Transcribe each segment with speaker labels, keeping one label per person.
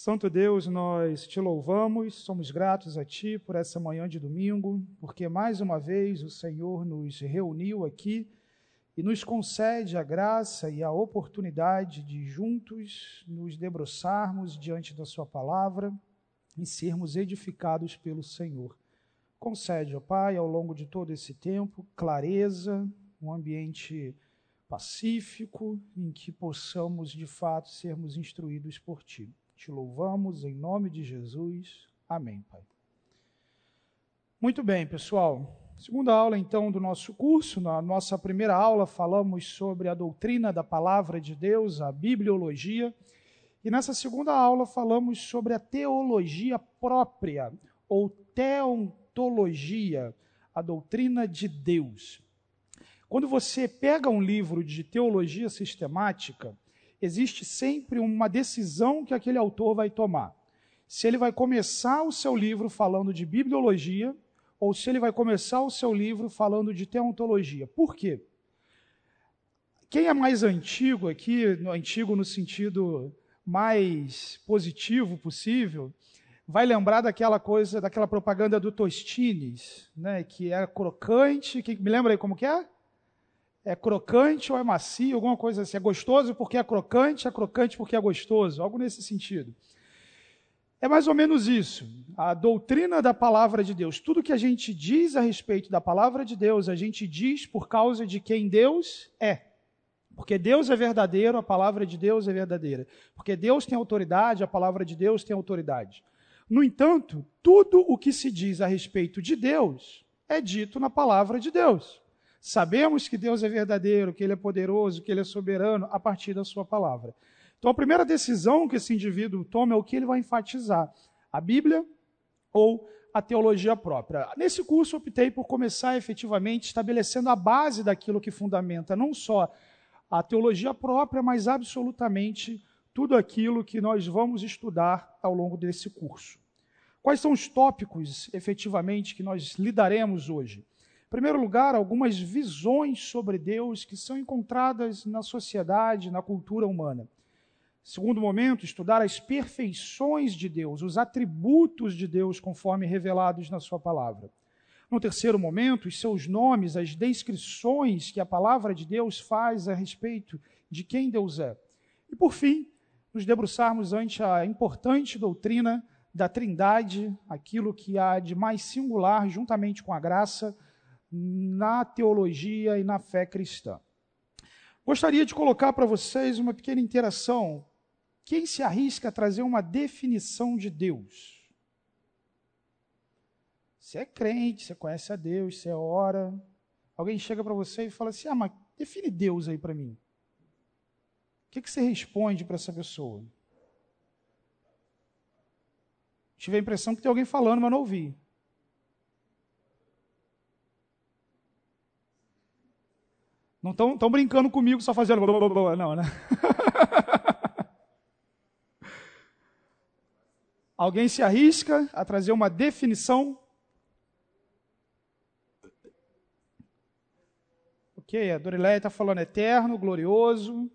Speaker 1: Santo Deus, nós te louvamos, somos gratos a Ti por essa manhã de domingo, porque mais uma vez o Senhor nos reuniu aqui e nos concede a graça e a oportunidade de juntos nos debruçarmos diante da Sua palavra e sermos edificados pelo Senhor. Concede, ó Pai, ao longo de todo esse tempo, clareza, um ambiente pacífico em que possamos de fato sermos instruídos por Ti. Te louvamos em nome de Jesus. Amém, Pai. Muito bem, pessoal. Segunda aula, então, do nosso curso. Na nossa primeira aula, falamos sobre a doutrina da palavra de Deus, a bibliologia. E nessa segunda aula, falamos sobre a teologia própria, ou teontologia, a doutrina de Deus. Quando você pega um livro de teologia sistemática, existe sempre uma decisão que aquele autor vai tomar. Se ele vai começar o seu livro falando de bibliologia ou se ele vai começar o seu livro falando de teontologia. Por quê? Quem é mais antigo aqui, antigo no sentido mais positivo possível, vai lembrar daquela coisa, daquela propaganda do Tostines, né, que é crocante, que me lembra aí como que é? É crocante ou é macio, alguma coisa assim. É gostoso porque é crocante, é crocante porque é gostoso, algo nesse sentido. É mais ou menos isso. A doutrina da palavra de Deus. Tudo que a gente diz a respeito da palavra de Deus, a gente diz por causa de quem Deus é. Porque Deus é verdadeiro, a palavra de Deus é verdadeira. Porque Deus tem autoridade, a palavra de Deus tem autoridade. No entanto, tudo o que se diz a respeito de Deus é dito na palavra de Deus. Sabemos que Deus é verdadeiro, que Ele é poderoso, que Ele é soberano a partir da Sua palavra. Então, a primeira decisão que esse indivíduo toma é o que ele vai enfatizar: a Bíblia ou a teologia própria. Nesse curso, optei por começar efetivamente estabelecendo a base daquilo que fundamenta não só a teologia própria, mas absolutamente tudo aquilo que nós vamos estudar ao longo desse curso. Quais são os tópicos, efetivamente, que nós lidaremos hoje? Em primeiro lugar, algumas visões sobre Deus que são encontradas na sociedade, na cultura humana. Segundo momento, estudar as perfeições de Deus, os atributos de Deus conforme revelados na Sua palavra. No terceiro momento, os seus nomes, as descrições que a palavra de Deus faz a respeito de quem Deus é. E por fim, nos debruçarmos ante a importante doutrina da Trindade, aquilo que há de mais singular juntamente com a graça na teologia e na fé cristã. Gostaria de colocar para vocês uma pequena interação. Quem se arrisca a trazer uma definição de Deus? Você é crente, você conhece a Deus, você ora. Alguém chega para você e fala assim: Ah, mas define Deus aí para mim. O que, que você responde para essa pessoa? Tive a impressão que tem alguém falando, mas não ouvi. Não estão brincando comigo só fazendo não, né? Alguém se arrisca a trazer uma definição? Ok, a Dorileia está falando eterno, glorioso,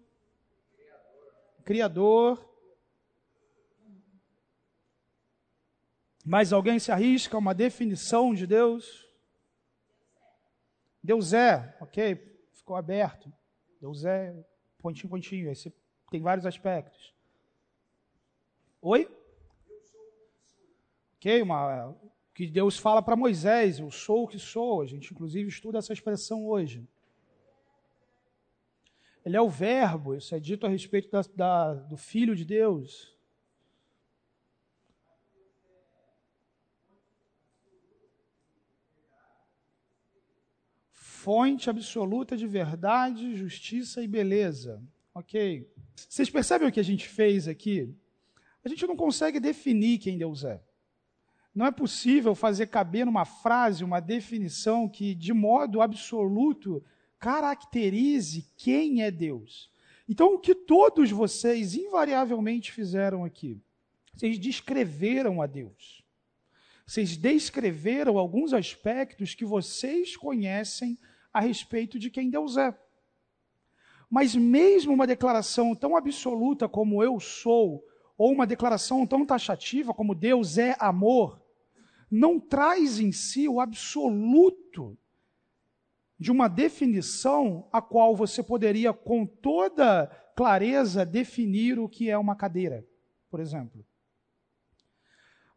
Speaker 1: criador. Mas alguém se arrisca a uma definição de Deus? Deus é, ok, ficou aberto. Deus é pontinho, pontinho. Esse tem vários aspectos. Oi? Ok, uma, que Deus fala para Moisés, eu sou o que sou. A gente, inclusive, estuda essa expressão hoje. Ele é o verbo, isso é dito a respeito da, da, do Filho de Deus. Fonte absoluta de verdade, justiça e beleza. Ok? Vocês percebem o que a gente fez aqui? A gente não consegue definir quem Deus é. Não é possível fazer caber numa frase uma definição que, de modo absoluto, caracterize quem é Deus. Então, o que todos vocês invariavelmente fizeram aqui? Vocês descreveram a Deus. Vocês descreveram alguns aspectos que vocês conhecem a respeito de quem Deus é. Mas mesmo uma declaração tão absoluta como eu sou, ou uma declaração tão taxativa como Deus é amor, não traz em si o absoluto de uma definição a qual você poderia, com toda clareza, definir o que é uma cadeira, por exemplo.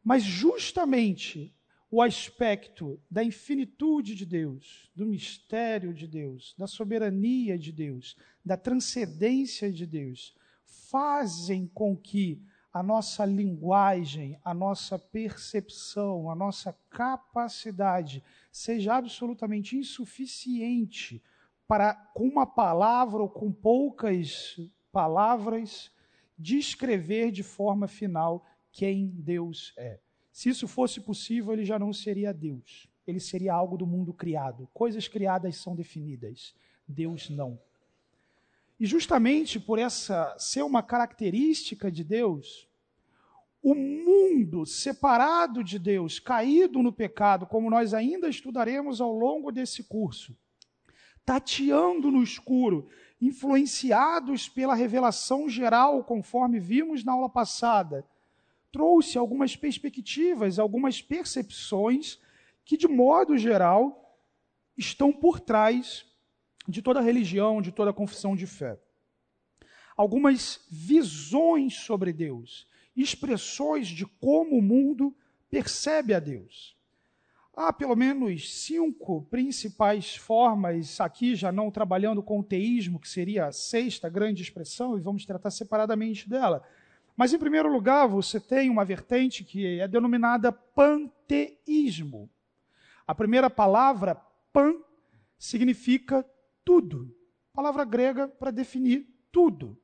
Speaker 1: Mas justamente o aspecto da infinitude de Deus, do mistério de Deus, da soberania de Deus, da transcendência de Deus, fazem com que a nossa linguagem, a nossa percepção, a nossa capacidade seja absolutamente insuficiente para, com uma palavra ou com poucas palavras, descrever de forma final quem Deus é. Se isso fosse possível, ele já não seria Deus. Ele seria algo do mundo criado. Coisas criadas são definidas. Deus não. E justamente por essa ser uma característica de Deus, o mundo separado de Deus, caído no pecado, como nós ainda estudaremos ao longo desse curso, tateando no escuro, influenciados pela revelação geral, conforme vimos na aula passada, trouxe algumas perspectivas, algumas percepções que, de modo geral, estão por trás de toda religião, de toda confissão de fé. Algumas visões sobre Deus, expressões de como o mundo percebe a Deus. Há pelo menos cinco principais formas, aqui já não trabalhando com o teísmo, que seria a sexta grande expressão, e vamos tratar separadamente dela. Mas, em primeiro lugar, você tem uma vertente que é denominada panteísmo. A primeira palavra, pan, significa tudo. Palavra grega para definir tudo.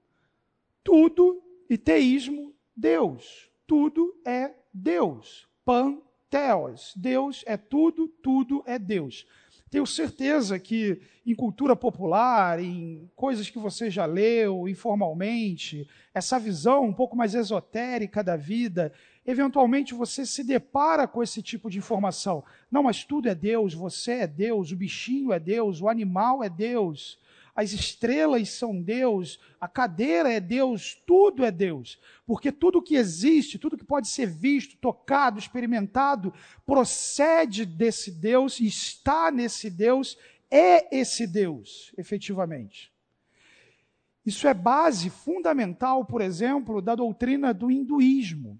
Speaker 1: Tudo e teísmo, Deus. Tudo é Deus. Panteos. Deus é tudo, tudo é Deus. Tenho certeza que em cultura popular, em coisas que você já leu informalmente, essa visão um pouco mais esotérica da vida, eventualmente você se depara com esse tipo de informação. Não, mas tudo é Deus, você é Deus, o bichinho é Deus, o animal é Deus as estrelas são Deus, a cadeira é Deus, tudo é Deus. Porque tudo que existe, tudo que pode ser visto, tocado, experimentado, procede desse Deus, está nesse Deus, é esse Deus, efetivamente. Isso é base fundamental, por exemplo, da doutrina do hinduísmo.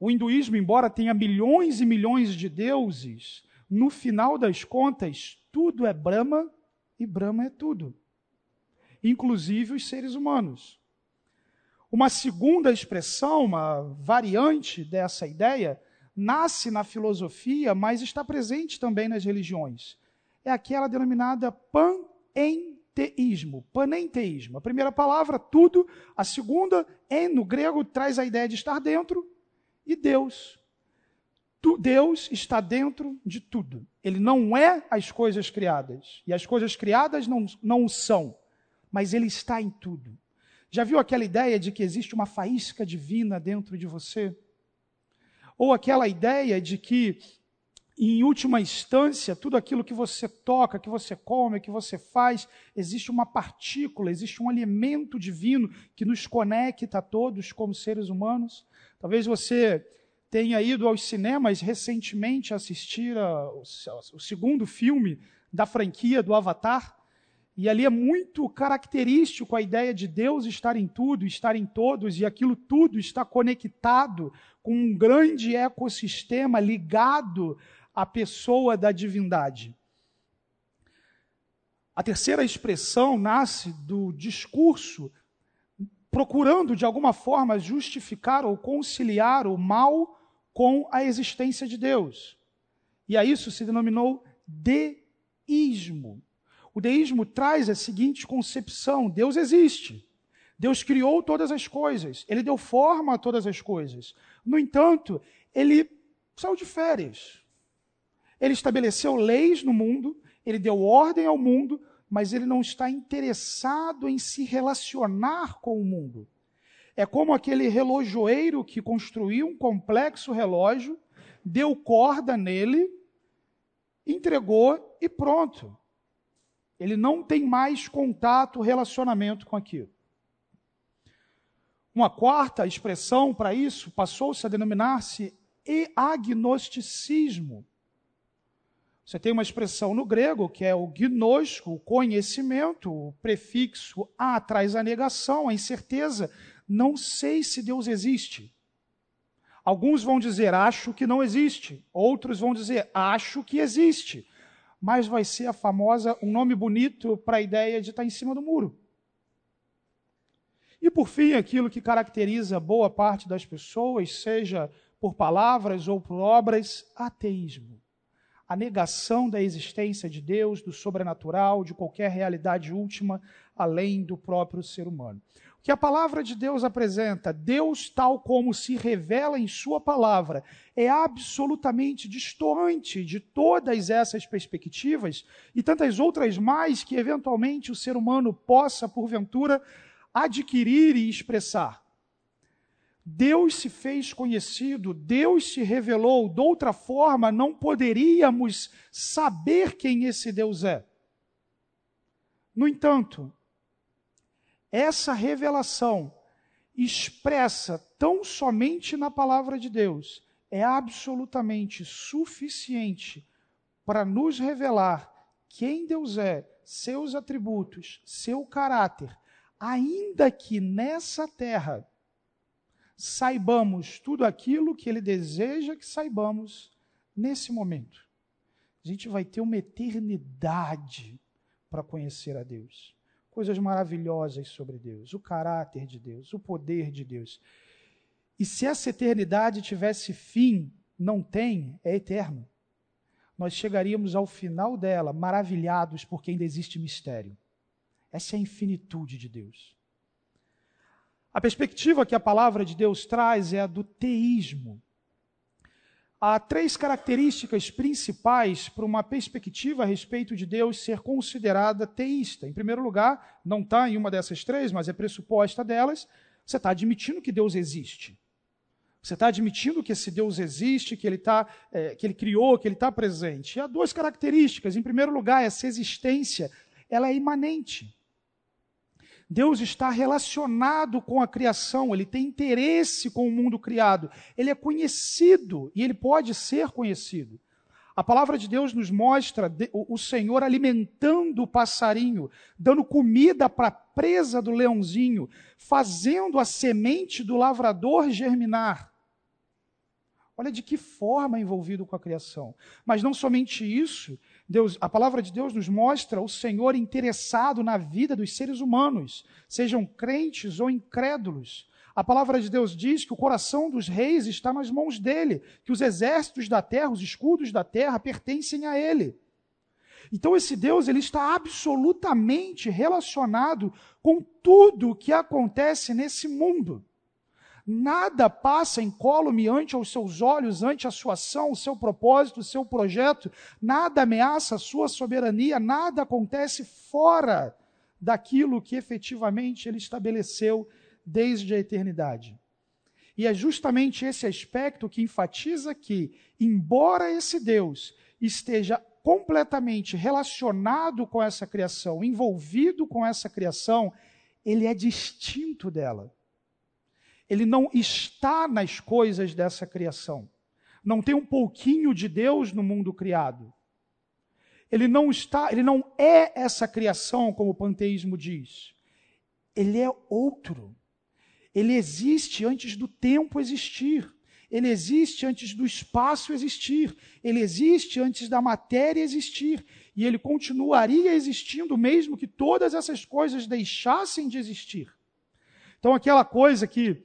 Speaker 1: O hinduísmo, embora tenha milhões e milhões de deuses, no final das contas, tudo é Brahma e Brahma é tudo, inclusive os seres humanos. Uma segunda expressão, uma variante dessa ideia, nasce na filosofia, mas está presente também nas religiões. É aquela denominada panenteísmo, panenteísmo. A primeira palavra, tudo, a segunda, en, no grego, traz a ideia de estar dentro, e Deus. Deus está dentro de tudo. Ele não é as coisas criadas. E as coisas criadas não, não o são. Mas ele está em tudo. Já viu aquela ideia de que existe uma faísca divina dentro de você? Ou aquela ideia de que, em última instância, tudo aquilo que você toca, que você come, que você faz, existe uma partícula, existe um alimento divino que nos conecta a todos como seres humanos? Talvez você tenha ido aos cinemas recentemente assistir o segundo filme da franquia do Avatar. E ali é muito característico a ideia de Deus estar em tudo, estar em todos, e aquilo tudo está conectado com um grande ecossistema ligado à pessoa da divindade. A terceira expressão nasce do discurso procurando de alguma forma justificar ou conciliar o mal com a existência de Deus. E a isso se denominou deísmo. O deísmo traz a seguinte concepção: Deus existe. Deus criou todas as coisas, ele deu forma a todas as coisas. No entanto, ele saiu de férias. Ele estabeleceu leis no mundo, ele deu ordem ao mundo, mas ele não está interessado em se relacionar com o mundo. É como aquele relojoeiro que construiu um complexo relógio, deu corda nele, entregou e pronto. Ele não tem mais contato, relacionamento com aquilo. Uma quarta expressão para isso passou-se a denominar-se agnosticismo. Você tem uma expressão no grego que é o gnos, o conhecimento, o prefixo a traz a negação, a incerteza. Não sei se Deus existe. Alguns vão dizer acho que não existe, outros vão dizer acho que existe. Mas vai ser a famosa, um nome bonito para a ideia de estar em cima do muro. E por fim, aquilo que caracteriza boa parte das pessoas, seja por palavras ou por obras, ateísmo. A negação da existência de Deus, do sobrenatural, de qualquer realidade última além do próprio ser humano. Que a palavra de Deus apresenta, Deus tal como se revela em Sua palavra, é absolutamente distante de todas essas perspectivas e tantas outras mais que eventualmente o ser humano possa, porventura, adquirir e expressar. Deus se fez conhecido, Deus se revelou, de outra forma não poderíamos saber quem esse Deus é. No entanto, essa revelação expressa tão somente na palavra de Deus é absolutamente suficiente para nos revelar quem Deus é, seus atributos, seu caráter, ainda que nessa terra saibamos tudo aquilo que Ele deseja que saibamos nesse momento. A gente vai ter uma eternidade para conhecer a Deus. Coisas maravilhosas sobre Deus, o caráter de Deus, o poder de Deus. E se essa eternidade tivesse fim, não tem, é eterno. Nós chegaríamos ao final dela maravilhados porque ainda existe mistério. Essa é a infinitude de Deus. A perspectiva que a palavra de Deus traz é a do teísmo. Há três características principais para uma perspectiva a respeito de Deus ser considerada teísta. Em primeiro lugar, não está em uma dessas três, mas é pressuposta delas, você está admitindo que Deus existe. Você está admitindo que esse Deus existe, que ele, tá, é, que ele criou, que ele está presente. E há duas características. Em primeiro lugar, essa existência ela é imanente. Deus está relacionado com a criação, ele tem interesse com o mundo criado, ele é conhecido e ele pode ser conhecido. A palavra de Deus nos mostra o Senhor alimentando o passarinho, dando comida para a presa do leãozinho, fazendo a semente do lavrador germinar. Olha de que forma é envolvido com a criação. Mas não somente isso, Deus, a palavra de Deus nos mostra o Senhor interessado na vida dos seres humanos, sejam crentes ou incrédulos. A palavra de Deus diz que o coração dos reis está nas mãos dele, que os exércitos da terra, os escudos da terra pertencem a ele. Então esse Deus ele está absolutamente relacionado com tudo o que acontece nesse mundo. Nada passa incólume ante aos seus olhos, ante a sua ação, o seu propósito, o seu projeto. Nada ameaça a sua soberania, nada acontece fora daquilo que efetivamente ele estabeleceu desde a eternidade. E é justamente esse aspecto que enfatiza que, embora esse Deus esteja completamente relacionado com essa criação, envolvido com essa criação, ele é distinto dela ele não está nas coisas dessa criação. Não tem um pouquinho de Deus no mundo criado. Ele não está, ele não é essa criação como o panteísmo diz. Ele é outro. Ele existe antes do tempo existir. Ele existe antes do espaço existir. Ele existe antes da matéria existir. E ele continuaria existindo mesmo que todas essas coisas deixassem de existir. Então, aquela coisa que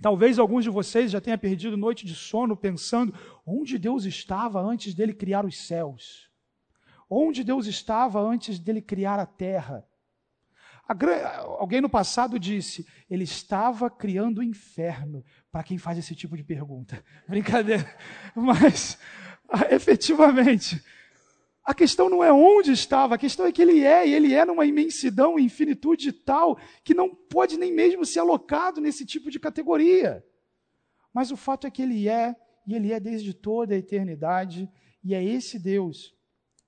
Speaker 1: Talvez alguns de vocês já tenham perdido noite de sono pensando onde Deus estava antes dele criar os céus. Onde Deus estava antes dele criar a terra. Alguém no passado disse, ele estava criando o inferno, para quem faz esse tipo de pergunta. Brincadeira. Mas, efetivamente, a questão não é onde estava, a questão é que ele é, e ele é numa imensidão, infinitude tal, que não pode nem mesmo ser alocado nesse tipo de categoria. Mas o fato é que ele é, e ele é desde toda a eternidade, e é esse Deus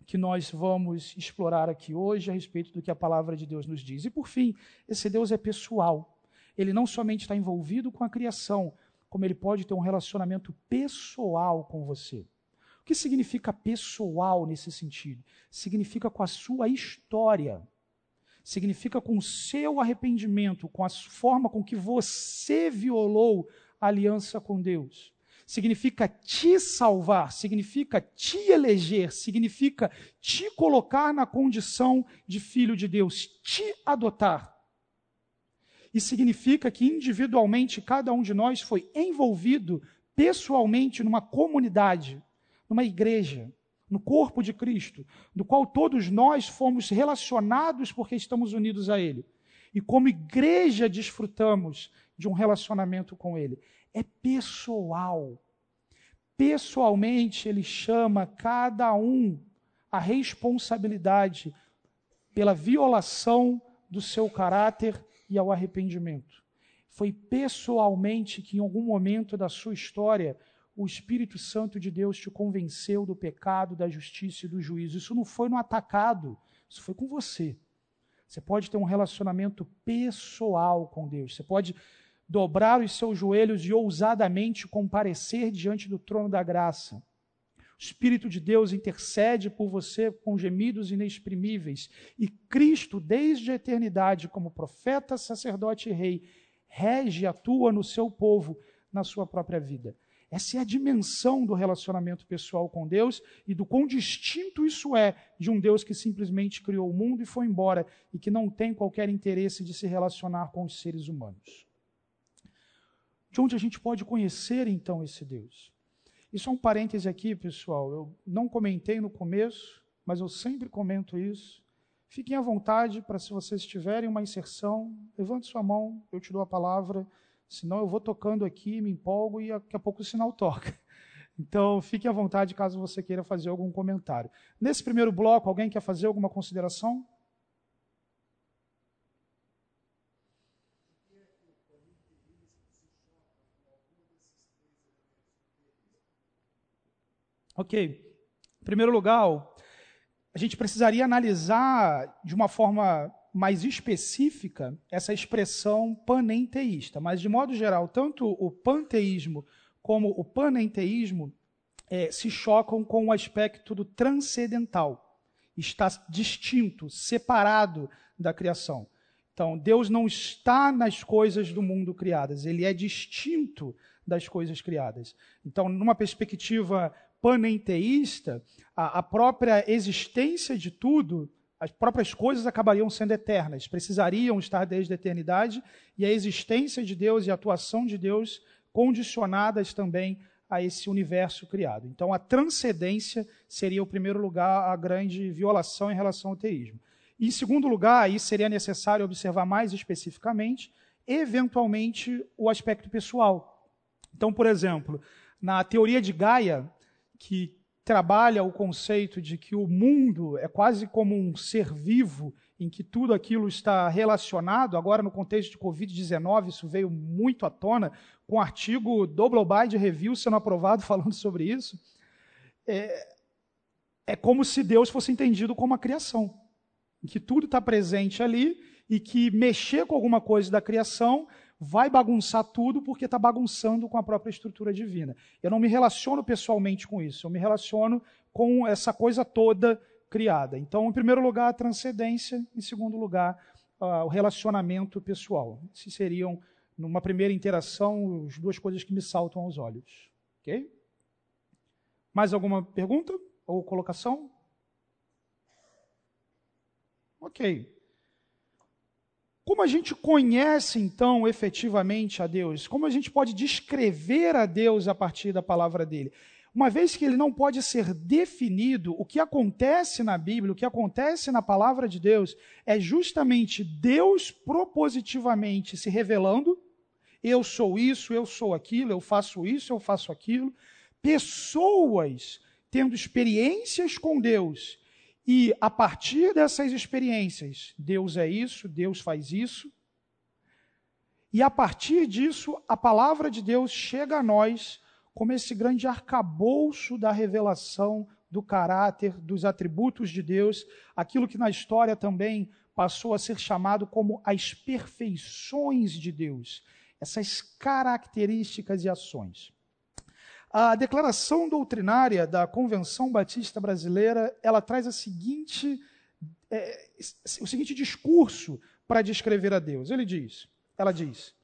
Speaker 1: que nós vamos explorar aqui hoje a respeito do que a palavra de Deus nos diz. E por fim, esse Deus é pessoal. ele não somente está envolvido com a criação, como ele pode ter um relacionamento pessoal com você. O que significa pessoal nesse sentido? Significa com a sua história. Significa com o seu arrependimento, com a forma com que você violou a aliança com Deus significa te salvar, significa te eleger, significa te colocar na condição de filho de Deus, te adotar. E significa que individualmente cada um de nós foi envolvido pessoalmente numa comunidade, numa igreja, no corpo de Cristo, do qual todos nós fomos relacionados porque estamos unidos a Ele. E como igreja desfrutamos de um relacionamento com Ele é pessoal. Pessoalmente, ele chama cada um a responsabilidade pela violação do seu caráter e ao arrependimento. Foi pessoalmente que, em algum momento da sua história, o Espírito Santo de Deus te convenceu do pecado, da justiça e do juízo. Isso não foi no atacado, isso foi com você. Você pode ter um relacionamento pessoal com Deus. Você pode dobrar os seus joelhos e ousadamente comparecer diante do trono da graça. O Espírito de Deus intercede por você com gemidos inexprimíveis. E Cristo, desde a eternidade, como profeta, sacerdote e rei, rege e atua no seu povo, na sua própria vida. Essa é a dimensão do relacionamento pessoal com Deus e do quão distinto isso é de um Deus que simplesmente criou o mundo e foi embora e que não tem qualquer interesse de se relacionar com os seres humanos de onde a gente pode conhecer então esse Deus. E só um parêntese aqui, pessoal. Eu não comentei no começo, mas eu sempre comento isso. Fiquem à vontade para, se vocês tiverem uma inserção, levante sua mão, eu te dou a palavra. Senão eu vou tocando aqui, me empolgo e daqui a pouco o sinal toca. Então, fique à vontade caso você queira fazer algum comentário. Nesse primeiro bloco, alguém quer fazer alguma consideração? Ok. Em primeiro lugar, a gente precisaria analisar de uma forma mais específica essa expressão panenteísta. Mas, de modo geral, tanto o panteísmo como o panenteísmo é, se chocam com o aspecto do transcendental. Está distinto, separado da criação. Então, Deus não está nas coisas do mundo criadas, ele é distinto das coisas criadas. Então, numa perspectiva panenteísta, a, a própria existência de tudo, as próprias coisas acabariam sendo eternas, precisariam estar desde a eternidade, e a existência de Deus e a atuação de Deus condicionadas também a esse universo criado. Então, a transcendência seria, o primeiro lugar, a grande violação em relação ao teísmo. Em segundo lugar, aí seria necessário observar mais especificamente, eventualmente, o aspecto pessoal. Então, por exemplo, na teoria de Gaia, que trabalha o conceito de que o mundo é quase como um ser vivo em que tudo aquilo está relacionado. Agora, no contexto de Covid-19, isso veio muito à tona, com um artigo do Globide Review sendo aprovado falando sobre isso. É, é como se Deus fosse entendido como a criação, em que tudo está presente ali e que mexer com alguma coisa da criação vai bagunçar tudo porque está bagunçando com a própria estrutura divina. Eu não me relaciono pessoalmente com isso, eu me relaciono com essa coisa toda criada. Então, em primeiro lugar, a transcendência, em segundo lugar, uh, o relacionamento pessoal. Esses seriam, numa primeira interação, as duas coisas que me saltam aos olhos. Ok? Mais alguma pergunta ou colocação? Ok. Como a gente conhece, então, efetivamente a Deus? Como a gente pode descrever a Deus a partir da palavra dele? Uma vez que ele não pode ser definido, o que acontece na Bíblia, o que acontece na palavra de Deus, é justamente Deus propositivamente se revelando. Eu sou isso, eu sou aquilo, eu faço isso, eu faço aquilo. Pessoas tendo experiências com Deus e a partir dessas experiências, Deus é isso, Deus faz isso. E a partir disso, a palavra de Deus chega a nós como esse grande arcabouço da revelação do caráter, dos atributos de Deus, aquilo que na história também passou a ser chamado como as perfeições de Deus, essas características e ações. A declaração doutrinária da Convenção Batista Brasileira, ela traz a seguinte, é, o seguinte discurso para descrever a Deus. Ele diz, ela diz: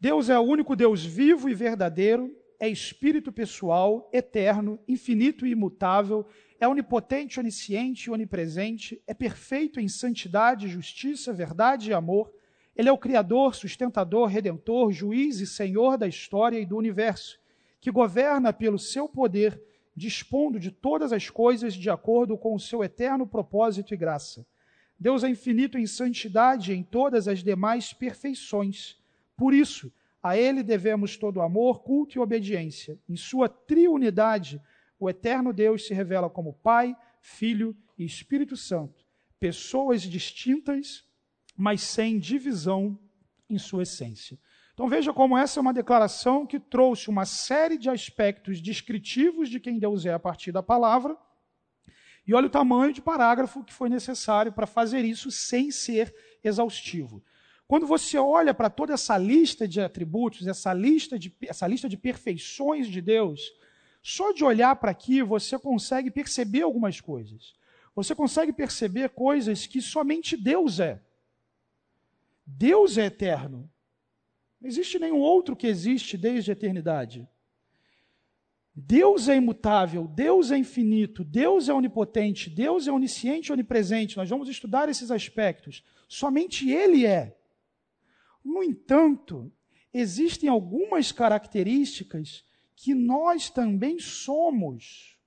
Speaker 1: Deus é o único Deus vivo e verdadeiro, é espírito pessoal, eterno, infinito e imutável, é onipotente, onisciente e onipresente, é perfeito em santidade, justiça, verdade e amor. Ele é o Criador, sustentador, redentor, juiz e senhor da história e do universo, que governa pelo seu poder, dispondo de todas as coisas de acordo com o seu eterno propósito e graça. Deus é infinito em santidade e em todas as demais perfeições. Por isso, a Ele devemos todo amor, culto e obediência. Em sua triunidade, o eterno Deus se revela como Pai, Filho e Espírito Santo, pessoas distintas, mas sem divisão em sua essência. Então veja como essa é uma declaração que trouxe uma série de aspectos descritivos de quem Deus é a partir da palavra. E olha o tamanho de parágrafo que foi necessário para fazer isso sem ser exaustivo. Quando você olha para toda essa lista de atributos, essa lista de, essa lista de perfeições de Deus, só de olhar para aqui você consegue perceber algumas coisas. Você consegue perceber coisas que somente Deus é. Deus é eterno. Não existe nenhum outro que existe desde a eternidade. Deus é imutável, Deus é infinito, Deus é onipotente, Deus é onisciente onipresente. Nós vamos estudar esses aspectos. Somente Ele é. No entanto, existem algumas características que nós também somos,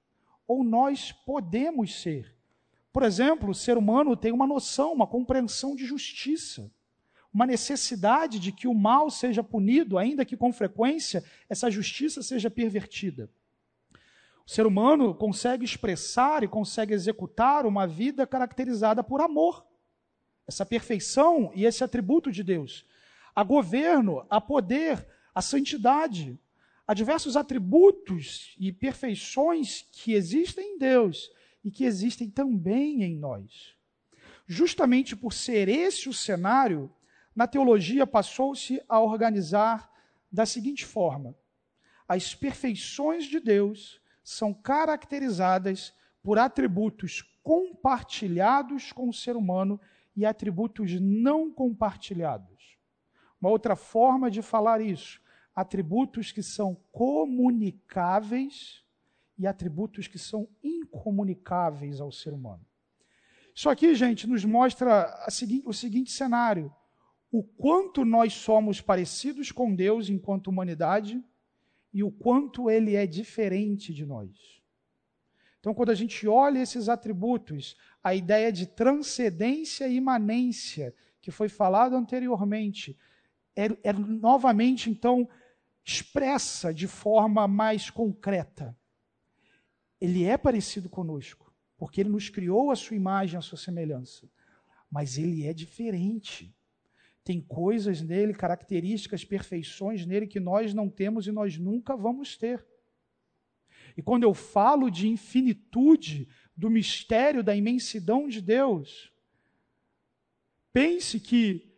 Speaker 1: ou nós podemos ser. Por exemplo, o ser humano tem uma noção, uma compreensão de justiça, uma necessidade de que o mal seja punido, ainda que com frequência essa justiça seja pervertida. O ser humano consegue expressar e consegue executar uma vida caracterizada por amor, essa perfeição e esse atributo de Deus. A governo, a poder, a santidade, Há diversos atributos e perfeições que existem em Deus e que existem também em nós. Justamente por ser esse o cenário, na teologia passou-se a organizar da seguinte forma: as perfeições de Deus são caracterizadas por atributos compartilhados com o ser humano e atributos não compartilhados. Uma outra forma de falar isso atributos que são comunicáveis e atributos que são incomunicáveis ao ser humano. Isso aqui, gente, nos mostra o seguinte cenário: o quanto nós somos parecidos com Deus enquanto humanidade e o quanto ele é diferente de nós. Então, quando a gente olha esses atributos, a ideia de transcendência e imanência que foi falado anteriormente, é, é novamente, então, expressa de forma mais concreta. Ele é parecido conosco, porque ele nos criou a sua imagem, a sua semelhança. Mas ele é diferente. Tem coisas nele, características, perfeições nele que nós não temos e nós nunca vamos ter. E quando eu falo de infinitude, do mistério, da imensidão de Deus, pense que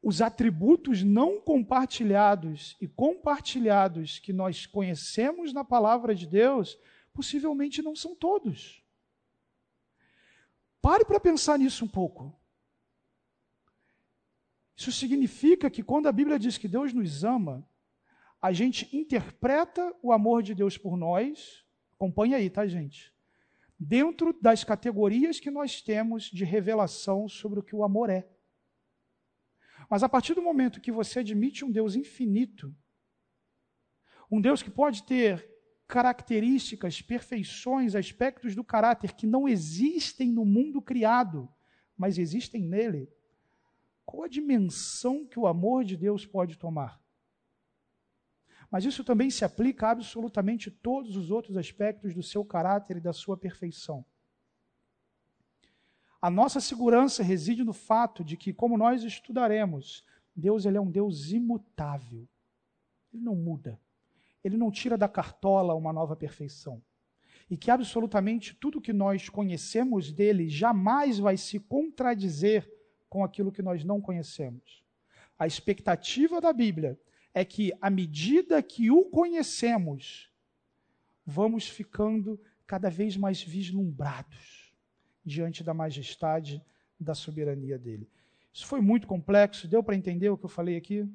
Speaker 1: os atributos não compartilhados e compartilhados que nós conhecemos na palavra de Deus, possivelmente não são todos. Pare para pensar nisso um pouco. Isso significa que quando a Bíblia diz que Deus nos ama, a gente interpreta o amor de Deus por nós, acompanha aí, tá, gente? Dentro das categorias que nós temos de revelação sobre o que o amor é. Mas a partir do momento que você admite um Deus infinito, um Deus que pode ter características, perfeições, aspectos do caráter que não existem no mundo criado, mas existem nele, qual a dimensão que o amor de Deus pode tomar? Mas isso também se aplica a absolutamente todos os outros aspectos do seu caráter e da sua perfeição. A nossa segurança reside no fato de que, como nós estudaremos, Deus ele é um Deus imutável. Ele não muda. Ele não tira da cartola uma nova perfeição. e que absolutamente tudo que nós conhecemos dele jamais vai se contradizer com aquilo que nós não conhecemos. A expectativa da Bíblia é que, à medida que o conhecemos, vamos ficando cada vez mais vislumbrados diante da majestade, da soberania dele. Isso foi muito complexo, deu para entender o que eu falei aqui?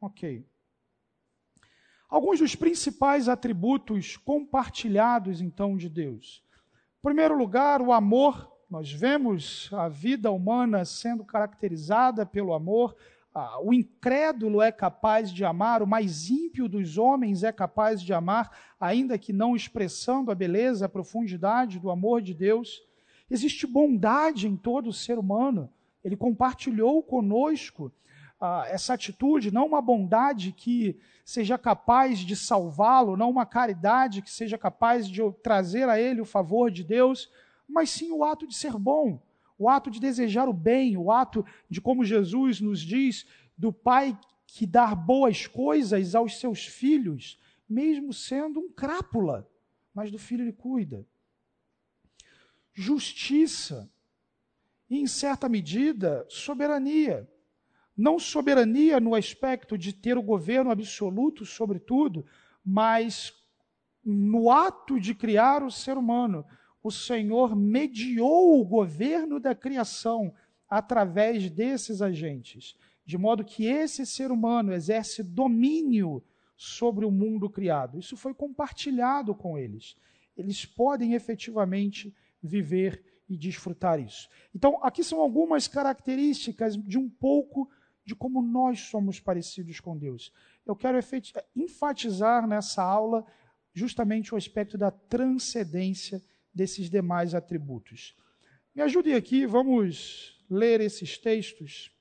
Speaker 1: Ok. Alguns dos principais atributos compartilhados, então, de Deus. Em primeiro lugar, o amor. Nós vemos a vida humana sendo caracterizada pelo amor. O incrédulo é capaz de amar, o mais ímpio dos homens é capaz de amar, ainda que não expressando a beleza, a profundidade do amor de Deus. Existe bondade em todo o ser humano. Ele compartilhou conosco ah, essa atitude, não uma bondade que seja capaz de salvá-lo, não uma caridade que seja capaz de trazer a ele o favor de Deus, mas sim o ato de ser bom, o ato de desejar o bem, o ato de, como Jesus nos diz, do pai que dar boas coisas aos seus filhos, mesmo sendo um crápula, mas do filho ele cuida. Justiça e, em certa medida, soberania. Não soberania no aspecto de ter o governo absoluto sobre tudo, mas no ato de criar o ser humano, o Senhor mediou o governo da criação através desses agentes, de modo que esse ser humano exerce domínio sobre o mundo criado. Isso foi compartilhado com eles. Eles podem efetivamente viver e desfrutar isso. Então, aqui são algumas características de um pouco de como nós somos parecidos com Deus. Eu quero enfatizar nessa aula justamente o aspecto da transcendência desses demais atributos. Me ajudem aqui, vamos ler esses textos.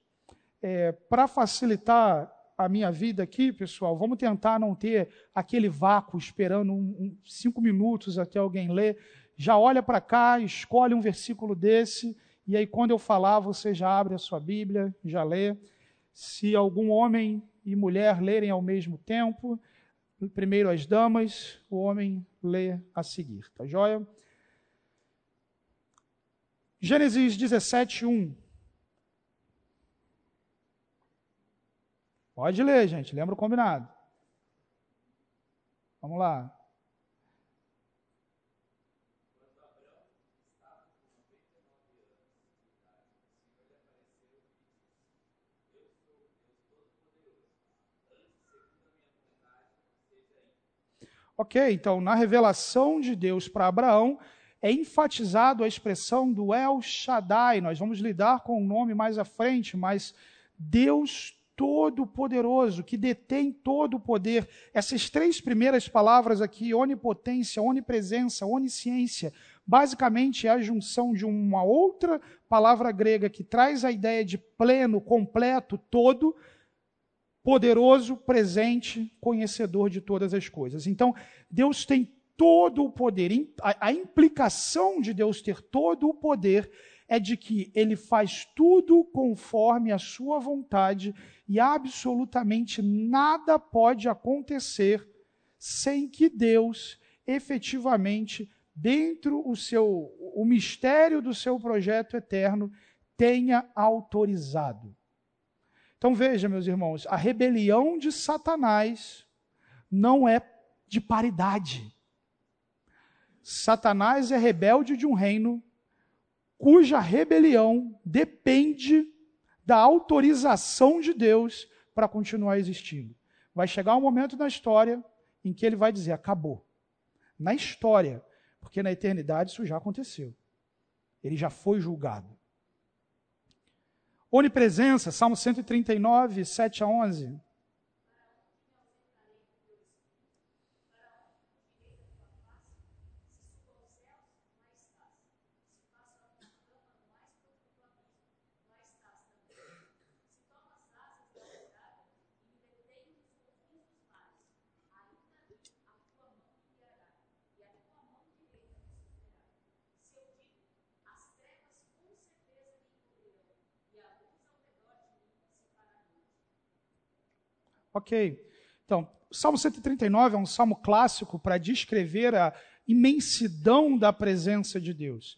Speaker 1: É, Para facilitar a minha vida aqui, pessoal, vamos tentar não ter aquele vácuo esperando um, um, cinco minutos até alguém ler já olha para cá, escolhe um versículo desse, e aí quando eu falar, você já abre a sua Bíblia, já lê. Se algum homem e mulher lerem ao mesmo tempo, primeiro as damas, o homem lê a seguir, tá joia? Gênesis 17, 1. Pode ler, gente, lembra o combinado. Vamos lá. Ok, então na revelação de Deus para Abraão é enfatizado a expressão do El Shaddai. Nós vamos lidar com o nome mais à frente, mas Deus Todo-Poderoso, que detém todo o poder. Essas três primeiras palavras aqui, onipotência, onipresença, onisciência, basicamente é a junção de uma outra palavra grega que traz a ideia de pleno, completo, todo, poderoso, presente, conhecedor de todas as coisas. Então, Deus tem todo o poder. A, implicação de Deus ter todo o poder é de que ele faz tudo conforme a sua vontade e absolutamente nada pode acontecer sem que Deus efetivamente dentro o seu o mistério do seu projeto eterno tenha autorizado. Então veja, meus irmãos, a rebelião de Satanás não é de paridade. Satanás é rebelde de um reino cuja rebelião depende da autorização de Deus para continuar existindo. Vai chegar um momento na história em que ele vai dizer: acabou. Na história, porque na eternidade isso já aconteceu. Ele já foi julgado. Onipresença, Salmo 139, 7 a 11. Ok. Então, o Salmo 139 é um salmo clássico para descrever a imensidão da presença de Deus.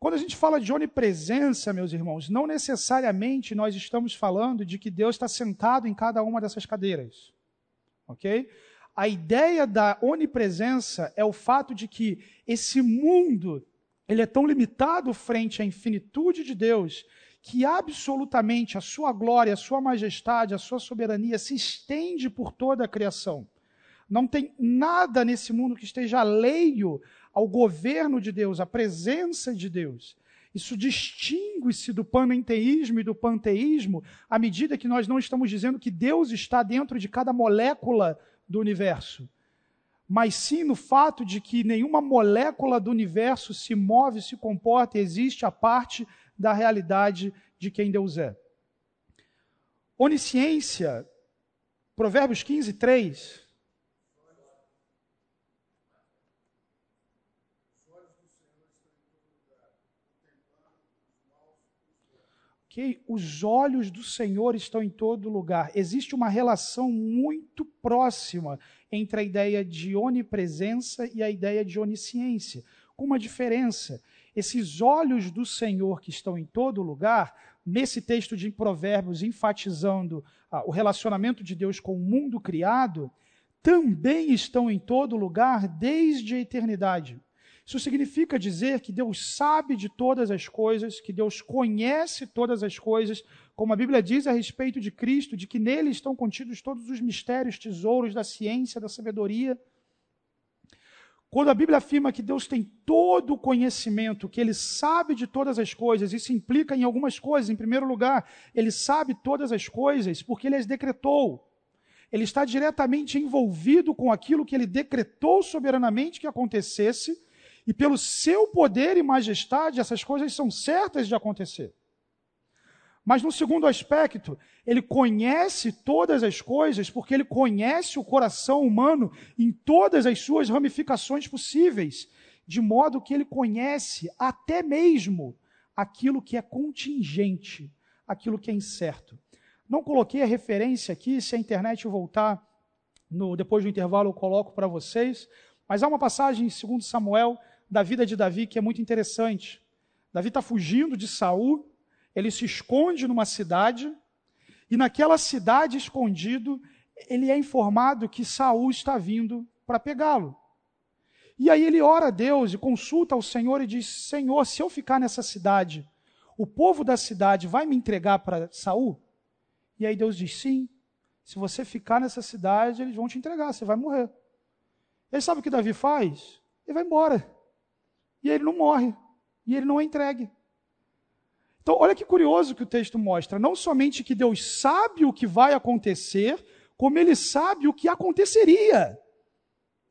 Speaker 1: Quando a gente fala de onipresença, meus irmãos, não necessariamente nós estamos falando de que Deus está sentado em cada uma dessas cadeiras. Ok? A ideia da onipresença é o fato de que esse mundo ele é tão limitado frente à infinitude de Deus que absolutamente a sua glória, a sua majestade, a sua soberania se estende por toda a criação. Não tem nada nesse mundo que esteja alheio ao governo de Deus, à presença de Deus. Isso distingue-se do panenteísmo e do panteísmo à medida que nós não estamos dizendo que Deus está dentro de cada molécula do universo, mas sim no fato de que nenhuma molécula do universo se move, se comporta, existe a parte da realidade de quem Deus é. Onisciência, Provérbios 15, 3, que os olhos do Senhor estão em todo lugar. Existe uma relação muito próxima entre a ideia de onipresença e a ideia de onisciência, com uma diferença. Esses olhos do Senhor que estão em todo lugar, nesse texto de Provérbios enfatizando ah, o relacionamento de Deus com o mundo criado, também estão em todo lugar desde a eternidade. Isso significa dizer que Deus sabe de todas as coisas, que Deus conhece todas as coisas, como a Bíblia diz a respeito de Cristo, de que nele estão contidos todos os mistérios, tesouros da ciência, da sabedoria. Quando a Bíblia afirma que Deus tem todo o conhecimento, que Ele sabe de todas as coisas, isso implica em algumas coisas. Em primeiro lugar, Ele sabe todas as coisas porque Ele as decretou. Ele está diretamente envolvido com aquilo que Ele decretou soberanamente que acontecesse e pelo seu poder e majestade, essas coisas são certas de acontecer. Mas no segundo aspecto, ele conhece todas as coisas, porque ele conhece o coração humano em todas as suas ramificações possíveis, de modo que ele conhece até mesmo aquilo que é contingente, aquilo que é incerto. Não coloquei a referência aqui, se a internet voltar no, depois do intervalo eu coloco para vocês, mas há uma passagem em 2 Samuel da vida de Davi que é muito interessante. Davi está fugindo de Saul, ele se esconde numa cidade, e naquela cidade escondido, ele é informado que Saul está vindo para pegá-lo. E aí ele ora a Deus e consulta ao Senhor e diz: Senhor, se eu ficar nessa cidade, o povo da cidade vai me entregar para Saul? E aí Deus diz: Sim. Se você ficar nessa cidade, eles vão te entregar, você vai morrer. Ele sabe o que Davi faz? Ele vai embora e ele não morre, e ele não é entregue. Então, olha que curioso que o texto mostra. Não somente que Deus sabe o que vai acontecer, como ele sabe o que aconteceria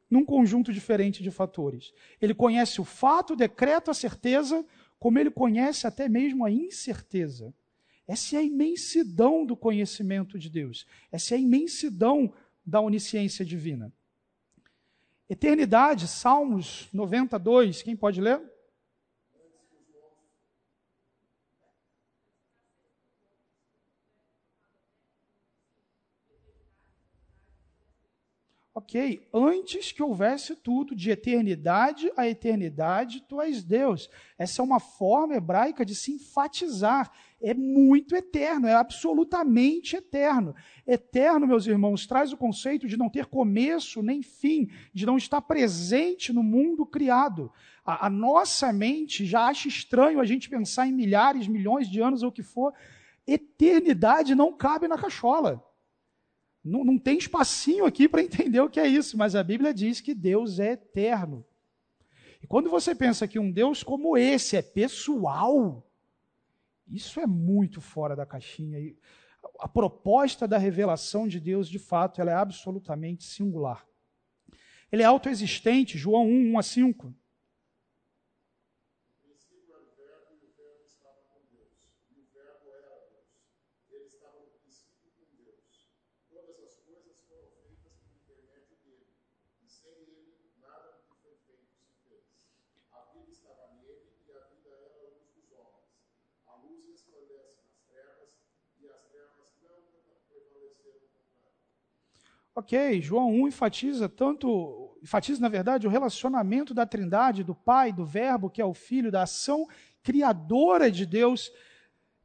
Speaker 1: num conjunto diferente de fatores. Ele conhece o fato, o decreto, a certeza, como ele conhece até mesmo a incerteza. Essa é a imensidão do conhecimento de Deus. Essa é a imensidão da onisciência divina. Eternidade, Salmos 92, quem pode ler? Ok, antes que houvesse tudo, de eternidade a eternidade, tu és Deus. Essa é uma forma hebraica de se enfatizar. É muito eterno, é absolutamente eterno. Eterno, meus irmãos, traz o conceito de não ter começo nem fim, de não estar presente no mundo criado. A, a nossa mente já acha estranho a gente pensar em milhares, milhões de anos ou o que for. Eternidade não cabe na cachola. Não, não tem espacinho aqui para entender o que é isso, mas a Bíblia diz que Deus é eterno. E quando você pensa que um Deus como esse é pessoal, isso é muito fora da caixinha. A proposta da revelação de Deus, de fato, ela é absolutamente singular. Ele é autoexistente, João 1, 1 a 5. Ok, João 1 enfatiza tanto, enfatiza na verdade o relacionamento da Trindade, do Pai, do Verbo, que é o Filho, da ação criadora de Deus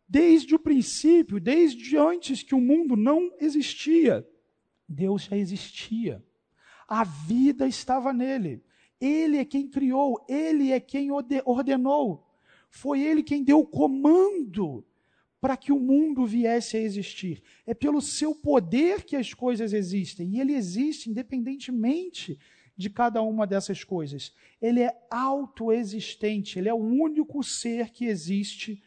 Speaker 1: desde o princípio, desde antes que o mundo não existia. Deus já existia. A vida estava nele. Ele é quem criou, ele é quem ordenou. Foi ele quem deu o comando para que o mundo viesse a existir. É pelo seu poder que as coisas existem. E ele existe independentemente de cada uma dessas coisas. Ele é autoexistente, ele é o único ser que existe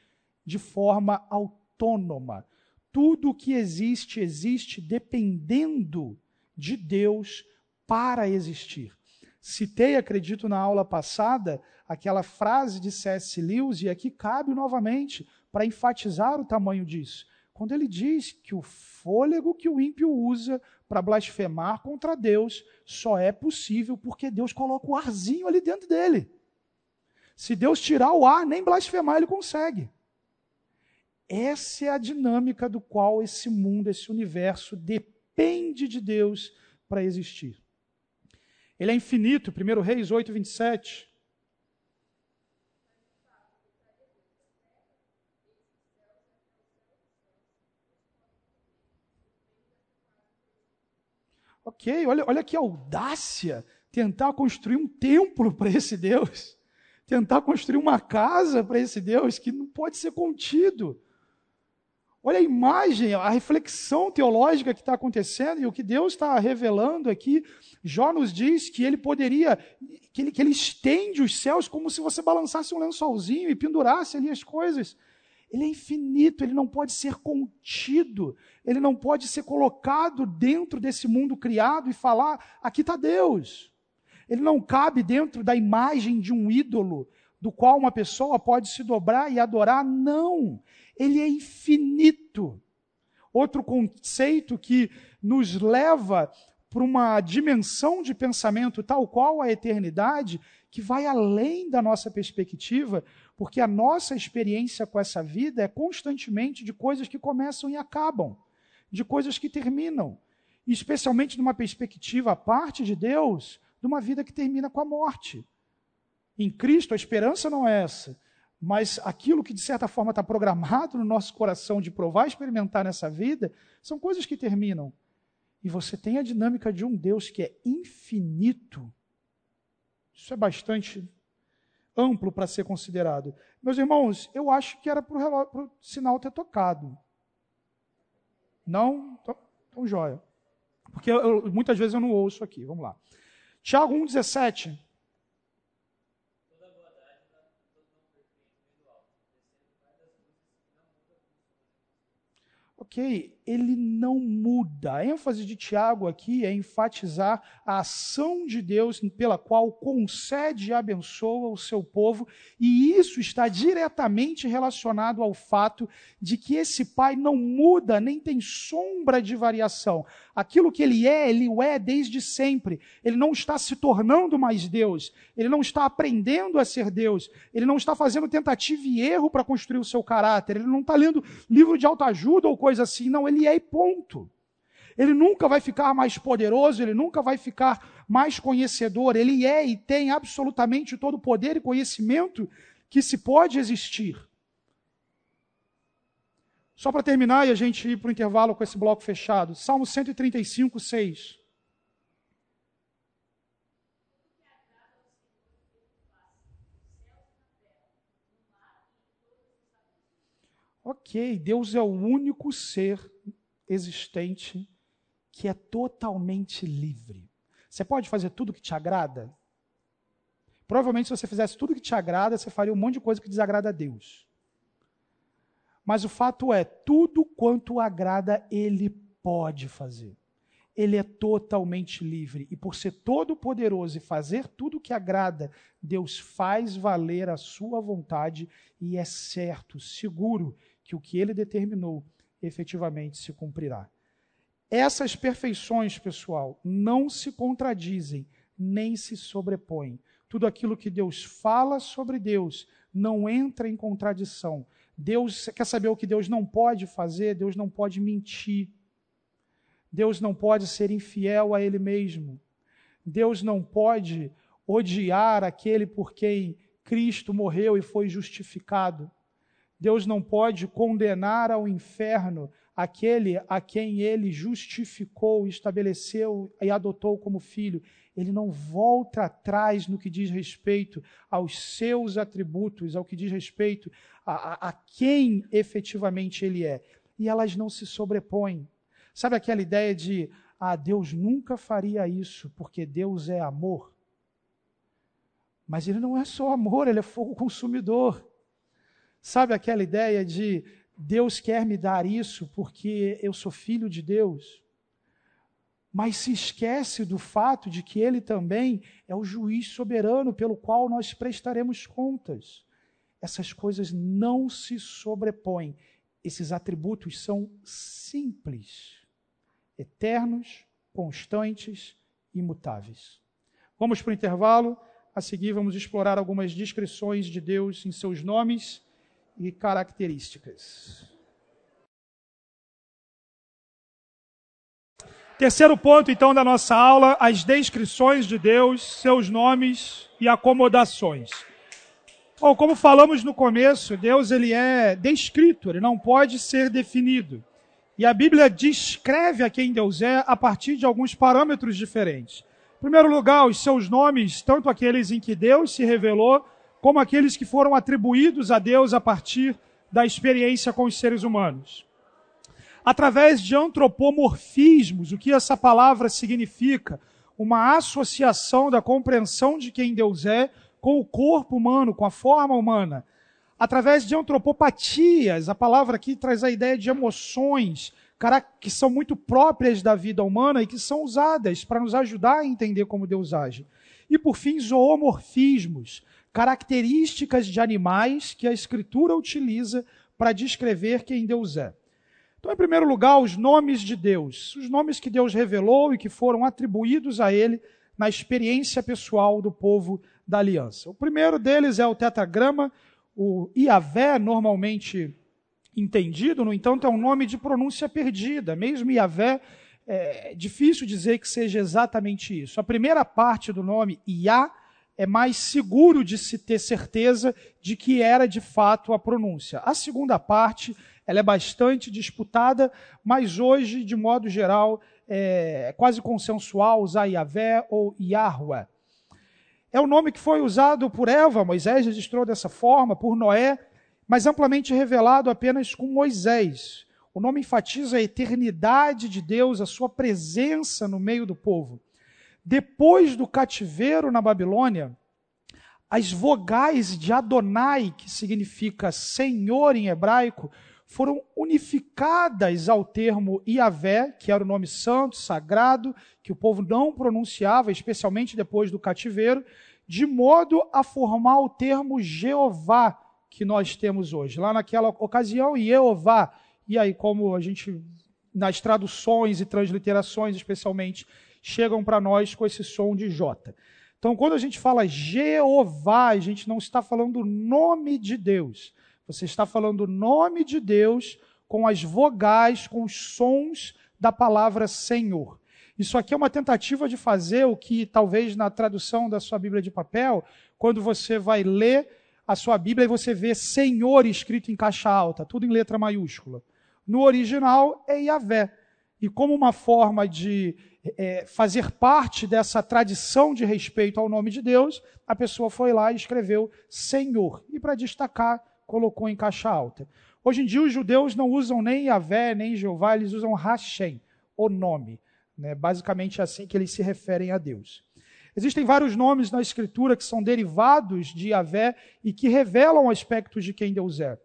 Speaker 1: de forma autônoma. Tudo que existe, existe dependendo de Deus para existir. Citei, acredito, na aula passada, aquela frase de C.S. Lewis, e aqui cabe novamente para enfatizar o tamanho disso. Quando ele diz que o fôlego que o ímpio usa para blasfemar contra Deus só é possível porque Deus coloca o arzinho ali dentro dele. Se Deus tirar o ar, nem blasfemar ele consegue. Essa é a dinâmica do qual esse mundo, esse universo depende de Deus para existir. Ele é infinito, 1 Reis 8, 27. Ok, olha, olha que audácia tentar construir um templo para esse Deus, tentar construir uma casa para esse Deus que não pode ser contido. Olha a imagem, a reflexão teológica que está acontecendo e o que Deus está revelando aqui. Jó nos diz que ele poderia, que ele, que ele estende os céus como se você balançasse um lençolzinho e pendurasse ali as coisas. Ele é infinito, ele não pode ser contido, ele não pode ser colocado dentro desse mundo criado e falar: aqui está Deus. Ele não cabe dentro da imagem de um ídolo, do qual uma pessoa pode se dobrar e adorar. Não, ele é infinito. Outro conceito que nos leva para uma dimensão de pensamento tal qual a eternidade, que vai além da nossa perspectiva, porque a nossa experiência com essa vida é constantemente de coisas que começam e acabam, de coisas que terminam, especialmente numa perspectiva à parte de Deus, de uma vida que termina com a morte. Em Cristo a esperança não é essa, mas aquilo que de certa forma está programado no nosso coração de provar e experimentar nessa vida, são coisas que terminam. E você tem a dinâmica de um Deus que é infinito. Isso é bastante amplo para ser considerado. Meus irmãos, eu acho que era para o sinal ter tocado. Não? Então, então joia. Porque eu, muitas vezes eu não ouço aqui. Vamos lá. Tiago 1,17. Ok, ele não muda. A ênfase de Tiago aqui é enfatizar a ação de Deus pela qual concede e abençoa o seu povo, e isso está diretamente relacionado ao fato de que esse Pai não muda nem tem sombra de variação. Aquilo que ele é, ele o é desde sempre. Ele não está se tornando mais Deus, ele não está aprendendo a ser Deus, ele não está fazendo tentativa e erro para construir o seu caráter, ele não está lendo livro de autoajuda ou coisa assim, não, ele é e ponto. Ele nunca vai ficar mais poderoso, ele nunca vai ficar mais conhecedor. Ele é e tem absolutamente todo o poder e conhecimento que se pode existir. Só para terminar e a gente ir para o intervalo com esse bloco fechado. Salmo 135, 6. Ok, Deus é o único ser existente que é totalmente livre. Você pode fazer tudo que te agrada? Provavelmente, se você fizesse tudo que te agrada, você faria um monte de coisa que desagrada a Deus. Mas o fato é, tudo quanto agrada, ele pode fazer. Ele é totalmente livre. E por ser todo-poderoso e fazer tudo que agrada, Deus faz valer a sua vontade e é certo, seguro, que o que ele determinou efetivamente se cumprirá. Essas perfeições, pessoal, não se contradizem nem se sobrepõem. Tudo aquilo que Deus fala sobre Deus não entra em contradição. Deus quer saber o que Deus não pode fazer, Deus não pode mentir. Deus não pode ser infiel a Ele mesmo. Deus não pode odiar aquele por quem Cristo morreu e foi justificado. Deus não pode condenar ao inferno aquele a quem ele justificou, estabeleceu e adotou como filho. Ele não volta atrás no que diz respeito aos seus atributos, ao que diz respeito a, a, a quem efetivamente ele é. E elas não se sobrepõem. Sabe aquela ideia de, ah, Deus nunca faria isso porque Deus é amor? Mas ele não é só amor, ele é fogo consumidor. Sabe aquela ideia de Deus quer me dar isso porque eu sou filho de Deus? Mas se esquece do fato de que ele também é o juiz soberano pelo qual nós prestaremos contas. Essas coisas não se sobrepõem. Esses atributos são simples eternos, constantes, imutáveis. Vamos para o intervalo. A seguir, vamos explorar algumas descrições de Deus em seus nomes e características. Terceiro ponto, então, da nossa aula: as descrições de Deus, seus nomes e acomodações. Bom, como falamos no começo, Deus ele é descrito, ele não pode ser definido. E a Bíblia descreve a quem Deus é a partir de alguns parâmetros diferentes. Em primeiro lugar, os seus nomes, tanto aqueles em que Deus se revelou, como aqueles que foram atribuídos a Deus a partir da experiência com os seres humanos. Através de antropomorfismos, o que essa palavra significa? Uma associação da compreensão de quem Deus é com o corpo humano, com a forma humana através de antropopatias. A palavra aqui traz a ideia de emoções que são muito próprias da vida humana e que são usadas para nos ajudar a entender como Deus age. E por fim, zoomorfismos, características de animais que a Escritura utiliza para descrever quem Deus é. Então, em primeiro lugar, os nomes de Deus, os nomes que Deus revelou e que foram atribuídos a Ele na experiência pessoal do povo da aliança. O primeiro deles é o tetragrama, o Iavé, normalmente entendido, no entanto, é um nome de pronúncia perdida. Mesmo Iavé, é difícil dizer que seja exatamente isso. A primeira parte do nome, Iá, é mais seguro de se ter certeza de que era de fato a pronúncia. A segunda parte, ela é bastante disputada, mas hoje, de modo geral, é quase consensual usar Iavé ou Yahweh. É o nome que foi usado por Eva, Moisés registrou dessa forma, por Noé, mas amplamente revelado apenas com Moisés. O nome enfatiza a eternidade de Deus, a sua presença no meio do povo. Depois do cativeiro na Babilônia, as vogais de Adonai, que significa Senhor em hebraico, foram unificadas ao termo Iavé, que era o nome santo, sagrado, que o povo não pronunciava, especialmente depois do cativeiro, de modo a formar o termo Jeová que nós temos hoje. Lá naquela ocasião, Jeová, e aí como a gente, nas traduções e transliterações especialmente, chegam para nós com esse som de J. Então, quando a gente fala Jeová, a gente não está falando o nome de Deus, você está falando o nome de Deus com as vogais, com os sons da palavra Senhor. Isso aqui é uma tentativa de fazer o que talvez na tradução da sua Bíblia de papel, quando você vai ler a sua Bíblia e você vê Senhor escrito em caixa alta, tudo em letra maiúscula. No original é Yahvé. E como uma forma de é, fazer parte dessa tradição de respeito ao nome de Deus, a pessoa foi lá e escreveu Senhor. E para destacar, colocou em caixa alta. Hoje em dia, os judeus não usam nem Yahvé, nem Jeová, eles usam Hashem, o nome. Né? Basicamente é assim que eles se referem a Deus. Existem vários nomes na Escritura que são derivados de Yahvé e que revelam aspectos de quem Deus é.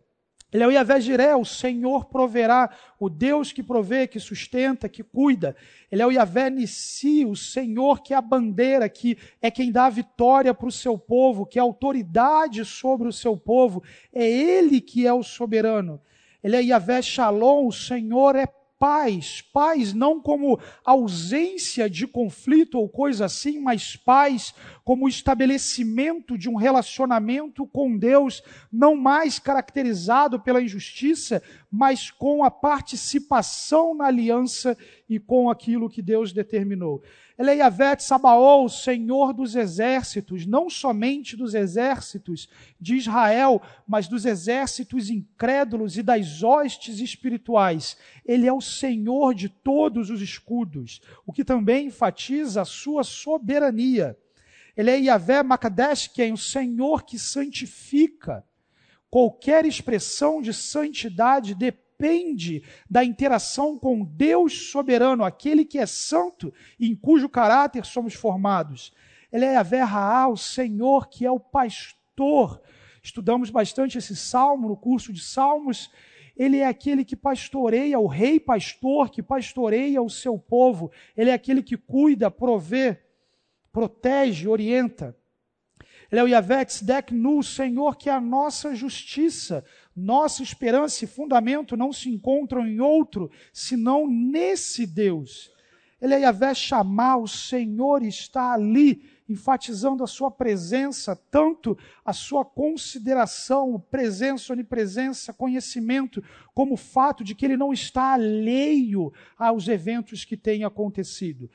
Speaker 1: Ele é o Yahvé Jiré, o Senhor proverá, o Deus que provê, que sustenta, que cuida. Ele é o Yahvé Nissi, o Senhor que é a bandeira, que é quem dá a vitória para o seu povo, que é autoridade sobre o seu povo. É Ele que é o soberano. Ele é Yahvé Shalom, o Senhor é paz, paz não como ausência de conflito ou coisa assim, mas paz como estabelecimento de um relacionamento com Deus, não mais caracterizado pela injustiça, mas com a participação na aliança e com aquilo que Deus determinou. Ele é Yahvé Sabaol, Senhor dos exércitos, não somente dos exércitos de Israel, mas dos exércitos incrédulos e das hostes espirituais. Ele é o Senhor de todos os escudos, o que também enfatiza a sua soberania. Ele é Yahvé Makadesh, quem? O Senhor que santifica. Qualquer expressão de santidade depende da interação com Deus soberano, aquele que é santo e em cujo caráter somos formados. Ele é Yahvé Raá, o Senhor que é o pastor. Estudamos bastante esse salmo no curso de salmos. Ele é aquele que pastoreia, o rei pastor que pastoreia o seu povo. Ele é aquele que cuida, provê, protege, orienta. Ele é o Yahvé Tzedek Nu, Senhor, que é a nossa justiça. Nossa esperança e fundamento não se encontram em outro, senão nesse Deus. Ele é Yahvé Chamar, o Senhor está ali, enfatizando a sua presença, tanto a sua consideração, presença, onipresença, conhecimento, como o fato de que ele não está alheio aos eventos que têm acontecido.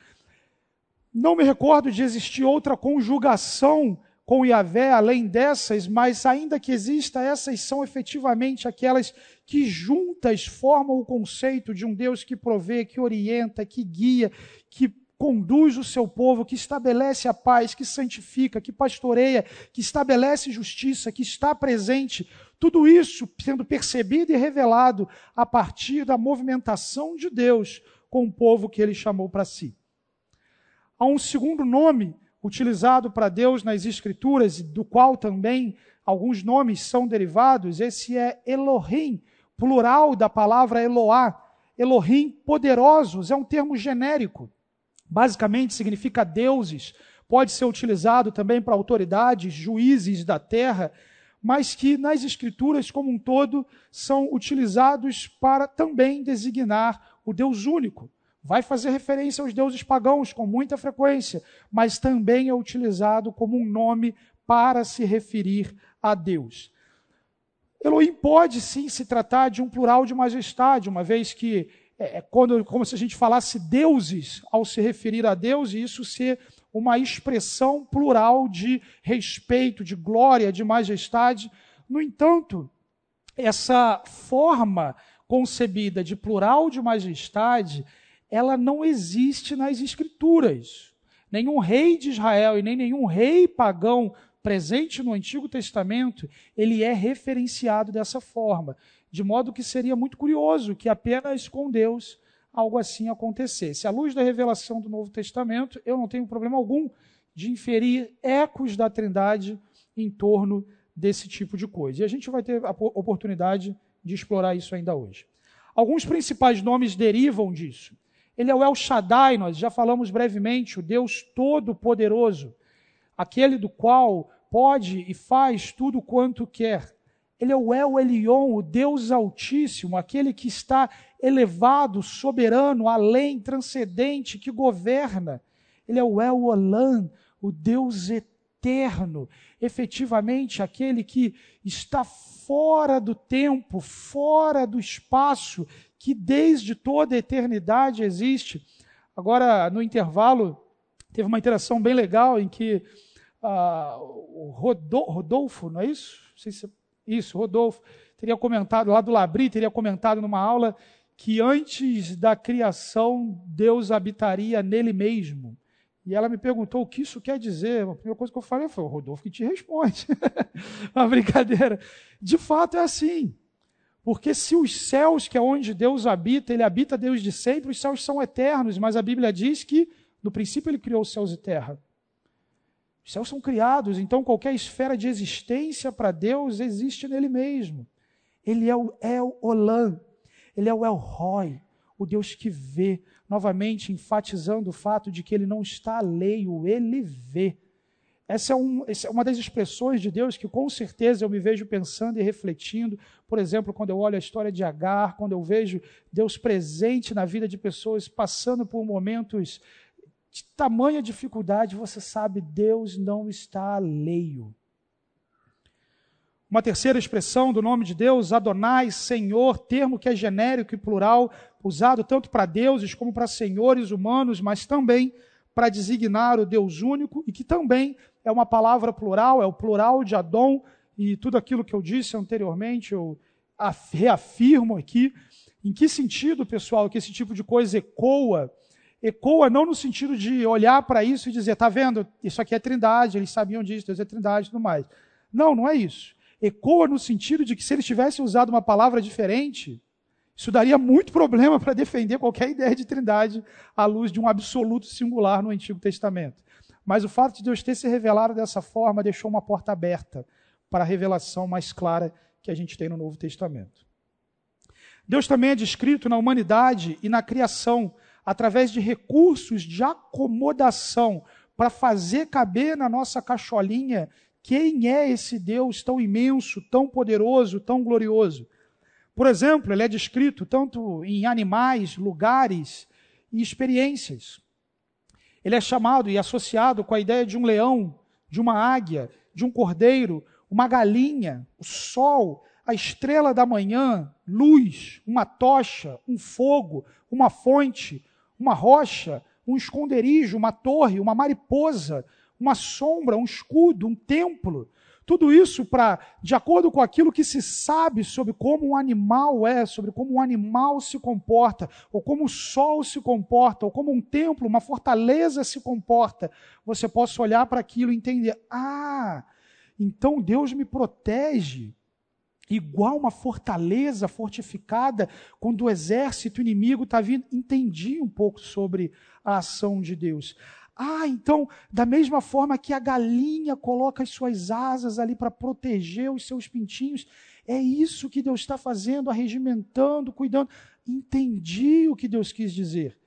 Speaker 1: Não me recordo de existir outra conjugação com Yahvé além dessas, mas ainda que exista, essas são efetivamente aquelas que juntas formam o conceito de um Deus que provê, que orienta, que guia, que conduz o seu povo, que estabelece a paz, que santifica, que pastoreia, que estabelece justiça, que está presente. Tudo isso sendo percebido e revelado a partir da movimentação de Deus com o povo que ele chamou para si. Há um segundo nome utilizado para Deus nas Escrituras, do qual também alguns nomes são derivados. Esse é Elohim, plural da palavra Eloá. Elohim, poderosos, é um termo genérico. Basicamente significa deuses. Pode ser utilizado também para autoridades, juízes da terra, mas que nas Escrituras como um todo são utilizados para também designar o Deus único vai fazer referência aos deuses pagãos com muita frequência, mas também é utilizado como um nome para se referir a Deus. Elohim pode sim se tratar de um plural de majestade, uma vez que é, é quando, como se a gente falasse deuses ao se referir a Deus, e isso ser uma expressão plural de respeito, de glória, de majestade. No entanto, essa forma concebida de plural de majestade, ela não existe nas Escrituras. Nenhum rei de Israel e nem nenhum rei pagão presente no Antigo Testamento, ele é referenciado dessa forma, de modo que seria muito curioso que apenas com Deus algo assim acontecesse. À luz da revelação do Novo Testamento, eu não tenho problema algum de inferir ecos da Trindade em torno desse tipo de coisa. E a gente vai ter a oportunidade de explorar isso ainda hoje. Alguns principais nomes derivam disso. Ele é o El Shaddai, nós já falamos brevemente, o Deus Todo-Poderoso, aquele do qual pode e faz tudo quanto quer. Ele é o El Elion, o Deus Altíssimo, aquele que está elevado, soberano, além, transcendente, que governa. Ele é o El Olam, o Deus eterno, efetivamente aquele que está fora do tempo, fora do espaço, que desde toda a eternidade existe. Agora, no intervalo, teve uma interação bem legal em que ah, o Rodolfo, não é isso? Não sei se, isso, Rodolfo, teria comentado, lá do Labri, teria comentado numa aula que antes da criação Deus habitaria nele mesmo. E ela me perguntou o que isso quer dizer. A primeira coisa que eu falei foi: o Rodolfo que te responde. uma brincadeira. De fato é assim. Porque se os céus, que é onde Deus habita, ele habita Deus de sempre, os céus são eternos, mas a Bíblia diz que no princípio ele criou os céus e terra. Os céus são criados, então qualquer esfera de existência para Deus existe nele mesmo. Ele é o El Olam, ele é o El Roy, o Deus que vê, novamente enfatizando o fato de que ele não está alheio, ele vê. Essa é, um, essa é, uma das expressões de Deus que com certeza eu me vejo pensando e refletindo. Por exemplo, quando eu olho a história de Agar, quando eu vejo Deus presente na vida de pessoas passando por momentos de tamanha dificuldade, você sabe, Deus não está alheio. uma terceira expressão do nome de Deus, Adonai, Senhor, termo que é genérico e plural, usado tanto para deuses como para senhores humanos, mas também para designar o Deus único e que também é uma palavra plural, é o plural de Adon, e tudo aquilo que eu disse anteriormente, eu reafirmo aqui. Em que sentido, pessoal, que esse tipo de coisa ecoa? Ecoa não no sentido de olhar para isso e dizer, tá vendo, isso aqui é trindade, eles sabiam disso, Deus é trindade e tudo mais. Não, não é isso ecoa no sentido de que se eles tivessem usado uma palavra diferente, isso daria muito problema para defender qualquer ideia de trindade à luz de um absoluto singular no Antigo Testamento. Mas o fato de Deus ter se revelado dessa forma deixou uma porta aberta para a revelação mais clara que a gente tem no Novo Testamento. Deus também é descrito na humanidade e na criação através de recursos de acomodação para fazer caber na nossa cacholinha quem é esse Deus tão imenso, tão poderoso, tão glorioso? Por exemplo, ele é descrito tanto em animais, lugares e experiências. Ele é chamado e associado com a ideia de um leão, de uma águia, de um cordeiro, uma galinha, o sol, a estrela da manhã, luz, uma tocha, um fogo, uma fonte, uma rocha, um esconderijo, uma torre, uma mariposa, uma sombra, um escudo, um templo. Tudo isso para, de acordo com aquilo que se sabe sobre como um animal é, sobre como um animal se comporta, ou como o sol se comporta, ou como um templo, uma fortaleza se comporta, você possa olhar para aquilo e entender: ah, então Deus me protege igual uma fortaleza fortificada quando o exército inimigo está vindo. Entendi um pouco sobre a ação de Deus. Ah, então, da mesma forma que a galinha coloca as suas asas ali para proteger os seus pintinhos, é isso que Deus está fazendo, arregimentando, cuidando. Entendi o que Deus quis dizer.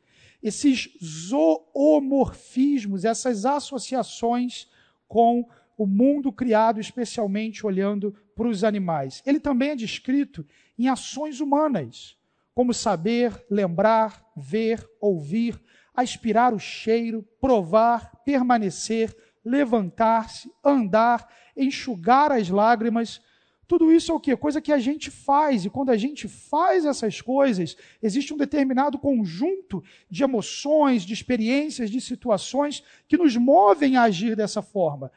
Speaker 1: Esses zoomorfismos, essas associações com o mundo criado, especialmente olhando para os animais. Ele também é descrito em ações humanas, como saber, lembrar, ver, ouvir, aspirar o cheiro, provar, permanecer, levantar-se, andar, enxugar as lágrimas. Tudo isso é o quê? Coisa que a gente faz, e quando a gente faz essas coisas, existe um determinado conjunto de emoções, de experiências, de situações que nos movem a agir dessa forma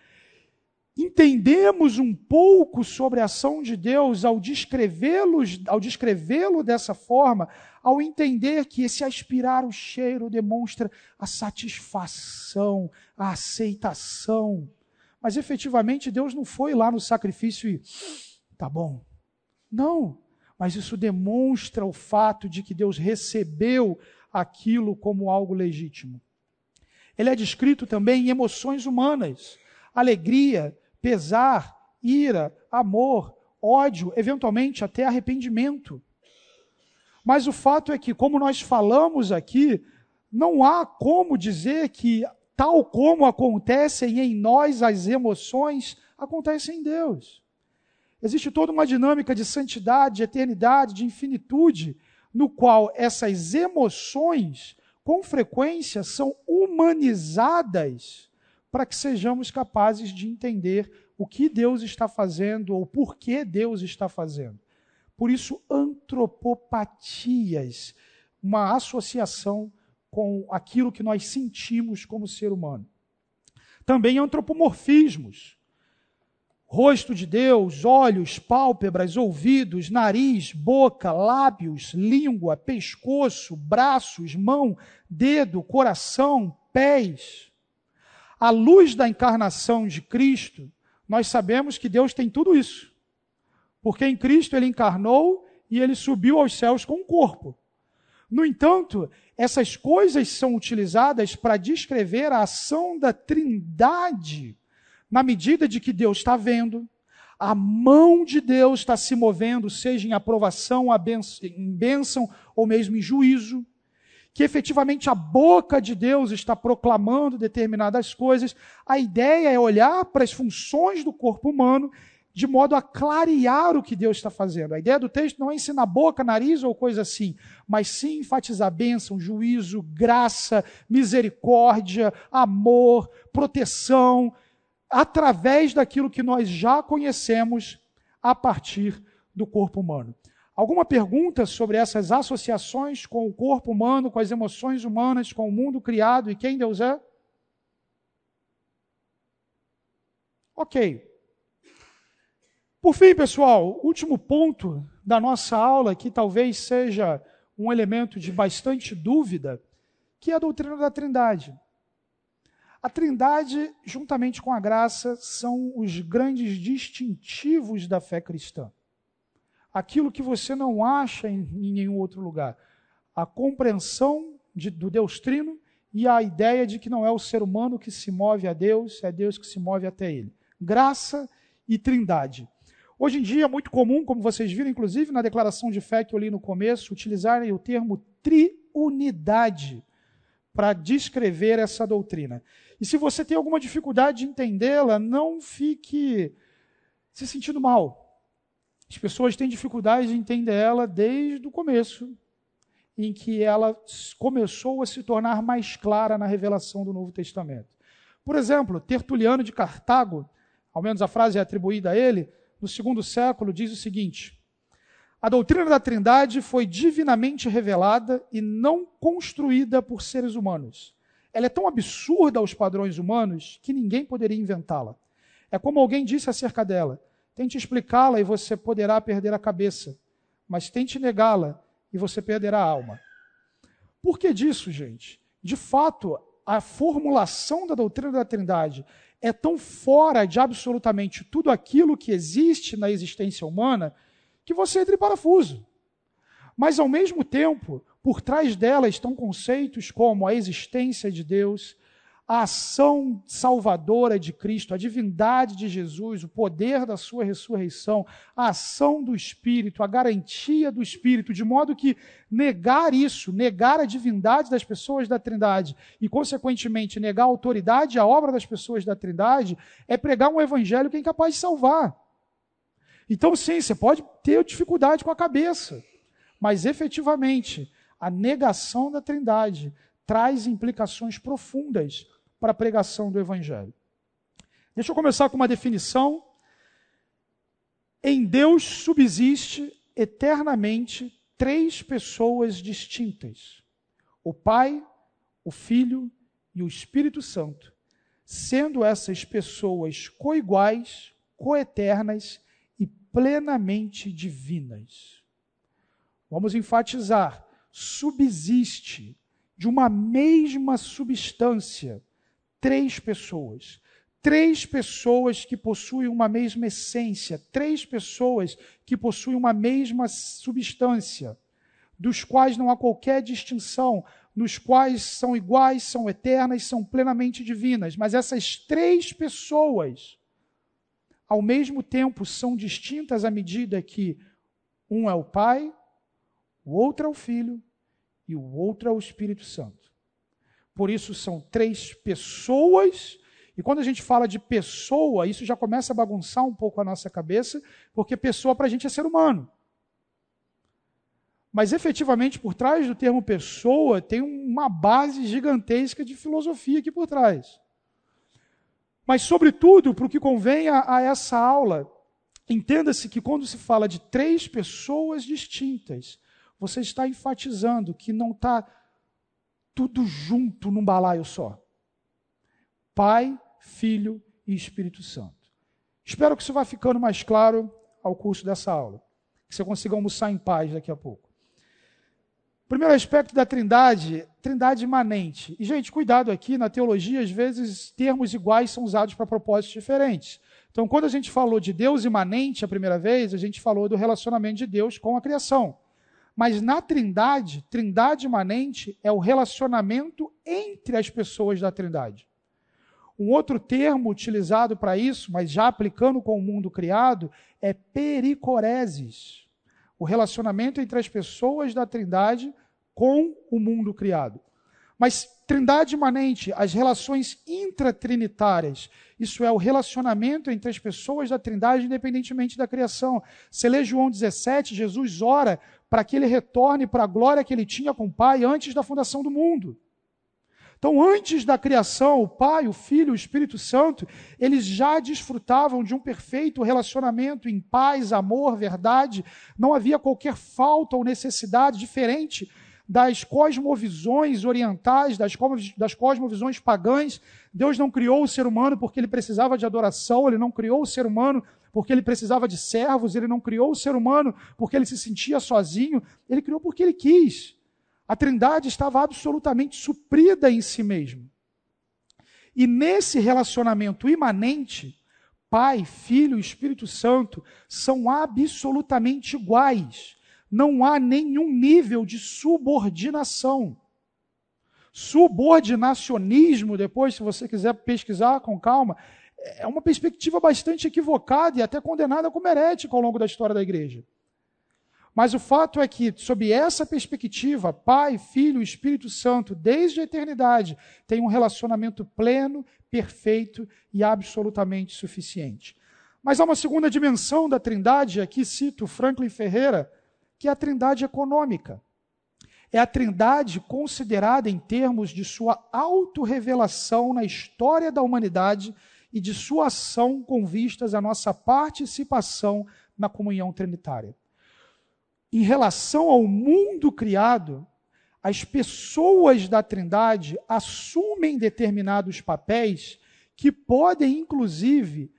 Speaker 1: entendemos um pouco sobre a ação de Deus ao descrevê-lo ao descrevê-lo dessa forma, ao entender que esse aspirar o cheiro demonstra a satisfação, a aceitação. Mas efetivamente Deus não foi lá no sacrifício e tá bom. Não, mas isso demonstra o fato de que Deus recebeu aquilo como algo legítimo. Ele é descrito também em emoções humanas, alegria, pesar, ira, amor, ódio, eventualmente até arrependimento. Mas o fato é que, como nós falamos aqui, não há como dizer que, tal como acontecem em nós as emoções, acontecem em Deus. Existe toda uma dinâmica de santidade, de eternidade, de infinitude, no qual essas emoções, com frequência, são humanizadas para que sejamos capazes de entender o que Deus está fazendo ou por que Deus está fazendo. Por isso, antropopatias, uma associação com aquilo que nós sentimos como ser humano. Também antropomorfismos. Rosto de Deus, olhos, pálpebras, ouvidos, nariz, boca, lábios, língua, pescoço, braços, mão, dedo, coração, pés à luz da encarnação de Cristo, nós sabemos que Deus tem tudo isso. Porque em Cristo ele encarnou e ele subiu aos céus com o um corpo. No entanto, essas coisas são utilizadas para descrever a ação da Trindade, na medida de que Deus está vendo, a mão de Deus está se movendo, seja em aprovação, em bênção ou mesmo em juízo que efetivamente a boca de Deus está proclamando determinadas coisas. A ideia é olhar para as funções do corpo humano de modo a clarear o que Deus está fazendo. A ideia do texto não é ensinar boca, nariz ou coisa assim, mas sim enfatizar bênção, juízo, graça, misericórdia, amor, proteção, através daquilo que nós já conhecemos a partir do corpo humano. Alguma pergunta sobre essas associações com o corpo humano, com as emoções humanas, com o mundo criado e quem Deus é? Ok. Por fim, pessoal, último ponto da nossa aula, que talvez seja um elemento de bastante dúvida, que é a doutrina da Trindade. A Trindade, juntamente com a graça, são os grandes distintivos da fé cristã. Aquilo que você não acha em, em nenhum outro lugar. A compreensão de, do Deus Trino e a ideia de que não é o ser humano que se move a Deus, é Deus que se move até ele graça e trindade. Hoje em dia é muito comum, como vocês viram, inclusive na declaração de fé que eu li no começo, utilizarem o termo triunidade para descrever essa doutrina. E se você tem alguma dificuldade de entendê-la, não fique se sentindo mal. As pessoas têm dificuldade de entender ela desde o começo, em que ela começou a se tornar mais clara na revelação do Novo Testamento. Por exemplo, Tertuliano de Cartago ao menos a frase é atribuída a ele, no segundo século, diz o seguinte: A doutrina da Trindade foi divinamente revelada e não construída por seres humanos. Ela é tão absurda aos padrões humanos que ninguém poderia inventá-la. É como alguém disse acerca dela: tente explicá-la e você poderá perder a cabeça, mas tente negá-la e você perderá a alma. Por que disso, gente? De fato, a formulação da doutrina da Trindade é tão fora de absolutamente tudo aquilo que existe na existência humana que você entra em parafuso. Mas, ao mesmo tempo, por trás dela estão conceitos como a existência de Deus, a ação salvadora de Cristo, a divindade de Jesus, o poder da sua ressurreição, a ação do Espírito, a garantia do Espírito, de modo que negar isso, negar a divindade das pessoas da Trindade e, consequentemente, negar a autoridade e a obra das pessoas da Trindade, é pregar um evangelho que é incapaz de salvar. Então, sim, você pode ter dificuldade com a cabeça, mas efetivamente, a negação da Trindade traz implicações profundas para a pregação do Evangelho. Deixa eu começar com uma definição. Em Deus subsiste eternamente três pessoas distintas: o Pai, o Filho e o Espírito Santo, sendo essas pessoas coiguais, coeternas e plenamente divinas. Vamos enfatizar: subsiste de uma mesma substância três pessoas. Três pessoas que possuem uma mesma essência, três pessoas que possuem uma mesma substância, dos quais não há qualquer distinção, nos quais são iguais, são eternas, são plenamente divinas. Mas essas três pessoas, ao mesmo tempo, são distintas à medida que um é o Pai, o outro é o Filho e o outro é o Espírito Santo. Por isso são três pessoas. E quando a gente fala de pessoa, isso já começa a bagunçar um pouco a nossa cabeça, porque pessoa para a gente é ser humano. Mas efetivamente, por trás do termo pessoa, tem uma base gigantesca de filosofia aqui por trás. Mas, sobretudo, para o que convém a, a essa aula, entenda-se que quando se fala de três pessoas distintas, você está enfatizando que não está tudo junto num balaio só. Pai, Filho e Espírito Santo. Espero que isso vá ficando mais claro ao curso dessa aula. Que você consiga almoçar em paz daqui a pouco. Primeiro aspecto da trindade, trindade imanente. E, gente, cuidado aqui, na teologia, às vezes, termos iguais são usados para propósitos diferentes. Então, quando a gente falou de Deus imanente a primeira vez, a gente falou do relacionamento de Deus com a criação. Mas na Trindade, Trindade imanente é o relacionamento entre as pessoas da Trindade. Um outro termo utilizado para isso, mas já aplicando com o mundo criado, é pericoreses. O relacionamento entre as pessoas da Trindade com o mundo criado. Mas trindade imanente, as relações intratrinitárias, isso é o relacionamento entre as pessoas da trindade, independentemente da criação. Você lê João 17, Jesus ora para que ele retorne para a glória que ele tinha com o Pai antes da fundação do mundo. Então, antes da criação, o Pai, o Filho, o Espírito Santo, eles já desfrutavam de um perfeito relacionamento em paz, amor, verdade. Não havia qualquer falta ou necessidade diferente das cosmovisões orientais, das, das cosmovisões pagãs. Deus não criou o ser humano porque ele precisava de adoração, ele não criou o ser humano porque ele precisava de servos, ele não criou o ser humano porque ele se sentia sozinho, ele criou porque ele quis. A Trindade estava absolutamente suprida em si mesmo. E nesse relacionamento imanente, Pai, Filho e Espírito Santo são absolutamente iguais. Não há nenhum nível de subordinação. Subordinacionismo, depois, se você quiser pesquisar com calma, é uma perspectiva bastante equivocada e até condenada como herética ao longo da história da igreja. Mas o fato é que, sob essa perspectiva, Pai, Filho e Espírito Santo, desde a eternidade, têm um relacionamento pleno, perfeito e absolutamente suficiente. Mas há uma segunda dimensão da Trindade, aqui cito Franklin Ferreira, que é a Trindade econômica. É a Trindade considerada em termos de sua autorrevelação na história da humanidade e de sua ação com vistas à nossa participação na comunhão trinitária em relação ao mundo criado, as pessoas da Trindade assumem determinados papéis que podem, inclusive,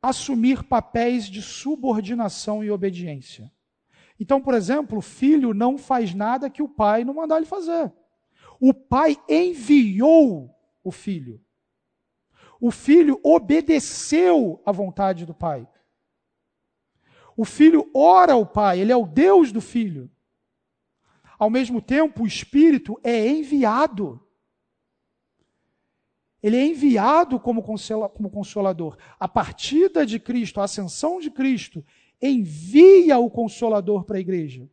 Speaker 1: assumir papéis de subordinação e obediência. Então, por exemplo, o filho não faz nada que o pai não mandar ele fazer. O pai enviou o filho. O filho obedeceu à vontade do pai. O filho ora ao pai, ele é o Deus do filho. Ao mesmo tempo, o espírito é enviado. Ele é enviado como, consolador. A partida de Cristo, a ascensão de Cristo, envia o consolador para a igreja.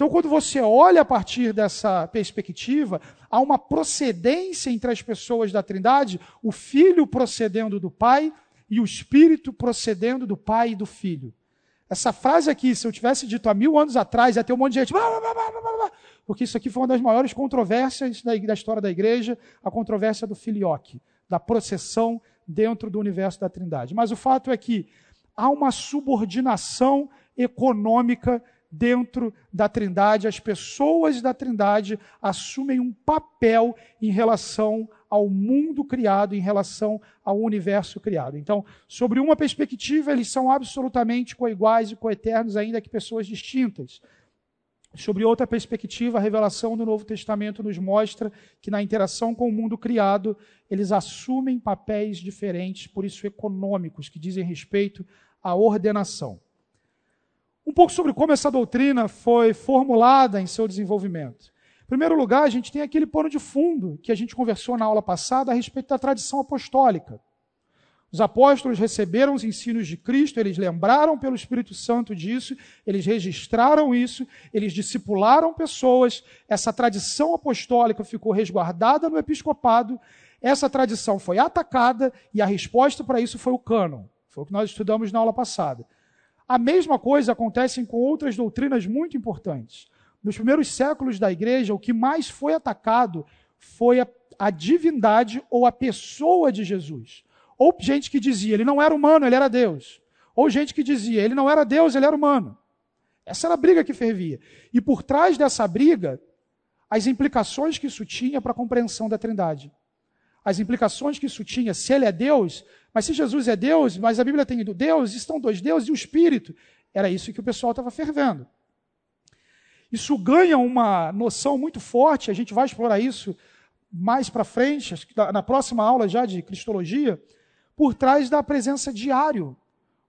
Speaker 1: Então, quando você olha a partir dessa perspectiva, há uma procedência entre as pessoas da Trindade, o Filho procedendo do Pai e o Espírito procedendo do Pai e do Filho. Essa frase aqui, se eu tivesse dito há mil anos atrás, ia ter um monte de gente. Porque isso aqui foi uma das maiores controvérsias da, história da igreja, a controvérsia do filioque, da processão dentro do universo da Trindade. Mas o fato é que há uma subordinação econômica dentro da Trindade, as pessoas da Trindade assumem um papel em relação ao mundo criado, em relação ao universo criado. Então, sobre uma perspectiva, eles são absolutamente coiguais e coeternos, ainda que pessoas distintas. Sobre outra perspectiva, a revelação do Novo Testamento nos mostra que na interação com o mundo criado, eles assumem papéis diferentes, por isso econômicos, que dizem respeito à ordenação. Um pouco sobre como essa doutrina foi formulada em seu desenvolvimento. Em primeiro lugar, a gente tem aquele pano de fundo que a gente conversou na aula passada a respeito da tradição apostólica. Os apóstolos receberam os ensinos de Cristo, eles lembraram pelo Espírito Santo disso, eles registraram isso, eles discipularam pessoas, essa tradição apostólica ficou resguardada no episcopado, essa tradição foi atacada e a resposta para isso foi o cânon. Foi o que nós estudamos na aula passada. A mesma coisa acontece com outras doutrinas muito importantes. Nos primeiros séculos da igreja, o que mais foi atacado foi a, a divindade ou a pessoa de Jesus. Ou gente que dizia, ele não era humano, ele era Deus. Ou gente que dizia, ele não era Deus, ele era humano. Essa era a briga que fervia. E por trás dessa briga, as implicações que isso tinha para a compreensão da Trindade. As implicações que isso tinha, se ele é Deus, mas se Jesus é Deus, mas a Bíblia tem Deus, estão dois deuses e o Espírito. Era isso que o pessoal estava fervendo. Isso ganha uma noção muito forte, a gente vai explorar isso mais para frente, na próxima aula já de Cristologia, por trás da presença diário,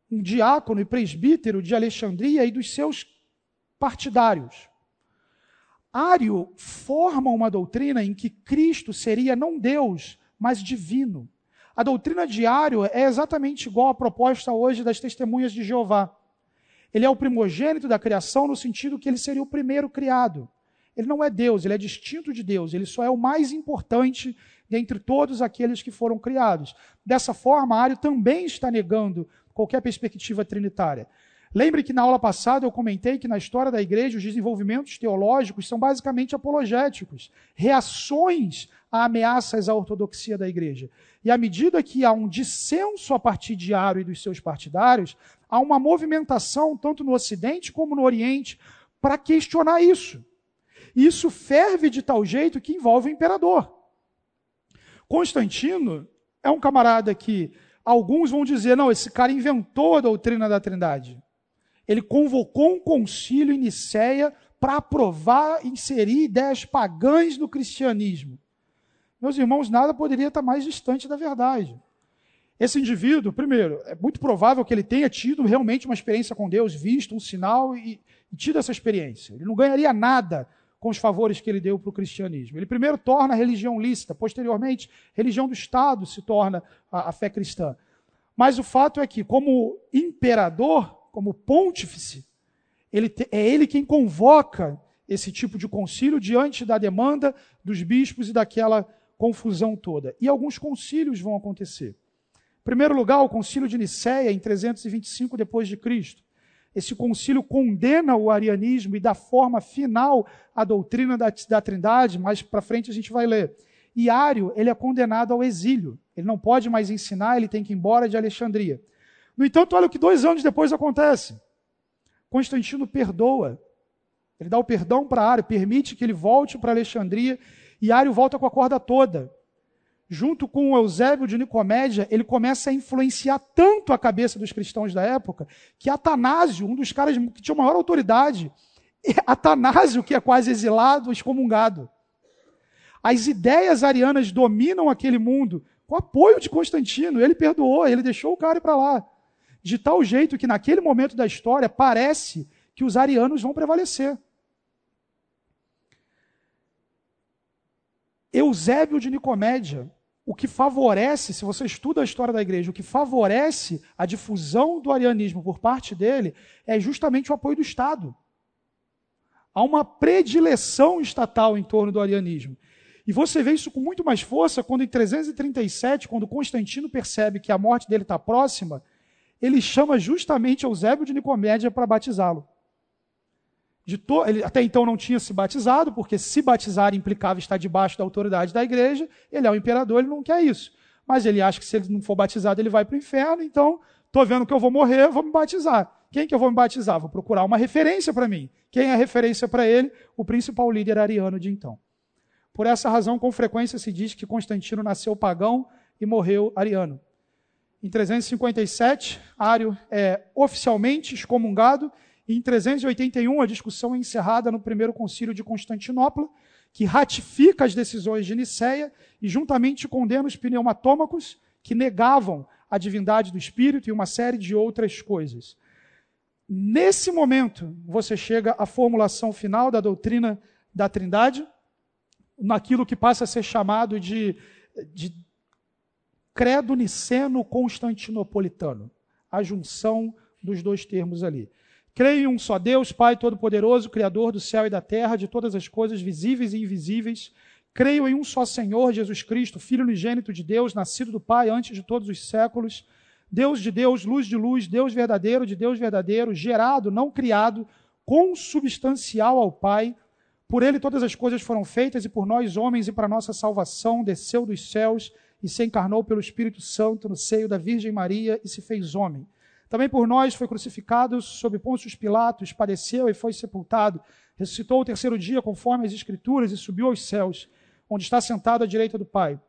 Speaker 1: um diácono e presbítero de Alexandria e dos seus partidários. Ário forma uma doutrina em que Cristo seria não Deus, mas divino. A doutrina de Ário é exatamente igual à proposta hoje das testemunhas de Jeová. Ele é o primogênito da criação no sentido que ele seria o primeiro criado. Ele não é Deus, ele é distinto de Deus, ele só é o mais importante dentre todos aqueles que foram criados. Dessa forma, Ário também está negando qualquer perspectiva trinitária. Lembre que na aula passada eu comentei que na história da igreja os desenvolvimentos teológicos são basicamente apologéticos, reações a ameaças à ortodoxia da igreja. E à medida que há um dissenso a partir de Aro e dos seus partidários, há uma movimentação, tanto no Ocidente como no Oriente, para questionar isso. E isso ferve de tal jeito que envolve o imperador. Constantino é um camarada que alguns vão dizer: não, esse cara inventou a doutrina da Trindade. Ele convocou um concílio em Nicéia para aprovar, inserir ideias pagãs no cristianismo. Meus irmãos, nada poderia estar mais distante da verdade. Esse indivíduo, primeiro, é muito provável que ele tenha tido realmente uma experiência com Deus, visto um sinal e, e tido essa experiência. Ele não ganharia nada com os favores que ele deu para o cristianismo. Ele primeiro torna a religião lícita, posteriormente, religião do Estado se torna a, a fé cristã. Mas o fato é que, como imperador, como pontífice, ele te, é ele quem convoca esse tipo de concílio diante da demanda dos bispos e daquela confusão toda. E alguns concílios vão acontecer. Em primeiro lugar, o concílio de Nicéia, em 325 depois de Cristo. Esse concílio condena o arianismo e dá forma final à doutrina da, da Trindade, mais para frente a gente vai ler. E Ário, ele é condenado ao exílio. Ele não pode mais ensinar, ele tem que ir embora de Alexandria. No entanto, olha o que dois anos depois acontece. Constantino perdoa. Ele dá o perdão para Ário, permite que ele volte para Alexandria, e Ário volta com a corda toda. Junto com o Eusébio de Nicomédia, ele começa a influenciar tanto a cabeça dos cristãos da época, que Atanásio, um dos caras que tinha maior autoridade, Atanásio, que é quase exilado, excomungado. As ideias arianas dominam aquele mundo com apoio de Constantino. Ele perdoou, ele deixou o cara ir para lá de tal jeito que naquele momento da história parece que os arianos vão prevalecer. Eusébio de Nicomédia, o que favorece, se você estuda a história da igreja, o que favorece a difusão do arianismo por parte dele é justamente o apoio do Estado. Há uma predileção estatal em torno do arianismo. E você vê isso com muito mais força quando, em 337, quando Constantino percebe que a morte dele está próxima, ele chama justamente Eusébio de Nicomédia para batizá-lo. To... Ele até então não tinha se batizado, porque se batizar implicava estar debaixo da autoridade da igreja. Ele é o imperador, ele não quer isso. Mas ele acha que se ele não for batizado, ele vai para o inferno. Então, estou vendo que eu vou morrer, vou me batizar. Quem que eu vou me batizar? Vou procurar uma referência para mim. Quem é a referência para ele? O principal líder ariano de então. Por essa razão, com frequência se diz que Constantino nasceu pagão e morreu ariano. Em 357, Ário é oficialmente excomungado. Em 381, a discussão é encerrada no primeiro concílio de Constantinopla, que ratifica as decisões de Nicéia e juntamente condena os pneumatômacos, que negavam a divindade do Espírito e uma série de outras coisas. Nesse momento, você chega à formulação final da doutrina da Trindade, naquilo que passa a ser chamado de, de credo niceno-constantinopolitano, a junção dos dois termos ali. Creio em um só Deus, Pai Todo-Poderoso, Criador do céu e da terra, de todas as coisas visíveis e invisíveis. Creio em um só Senhor, Jesus Cristo, Filho unigênito de Deus, nascido do Pai antes de todos os séculos. Deus de Deus, luz de luz, Deus verdadeiro de Deus verdadeiro, gerado, não criado, consubstancial ao Pai. Por ele todas as coisas foram feitas e por nós, homens, e para nossa salvação, desceu dos céus e se encarnou pelo Espírito Santo no seio da Virgem Maria e se fez homem. Também por nós foi crucificado sob Pôncio Pilatos, padeceu e foi sepultado. Ressuscitou o terceiro dia, conforme as Escrituras, e subiu aos céus, onde está sentado à direita do Pai.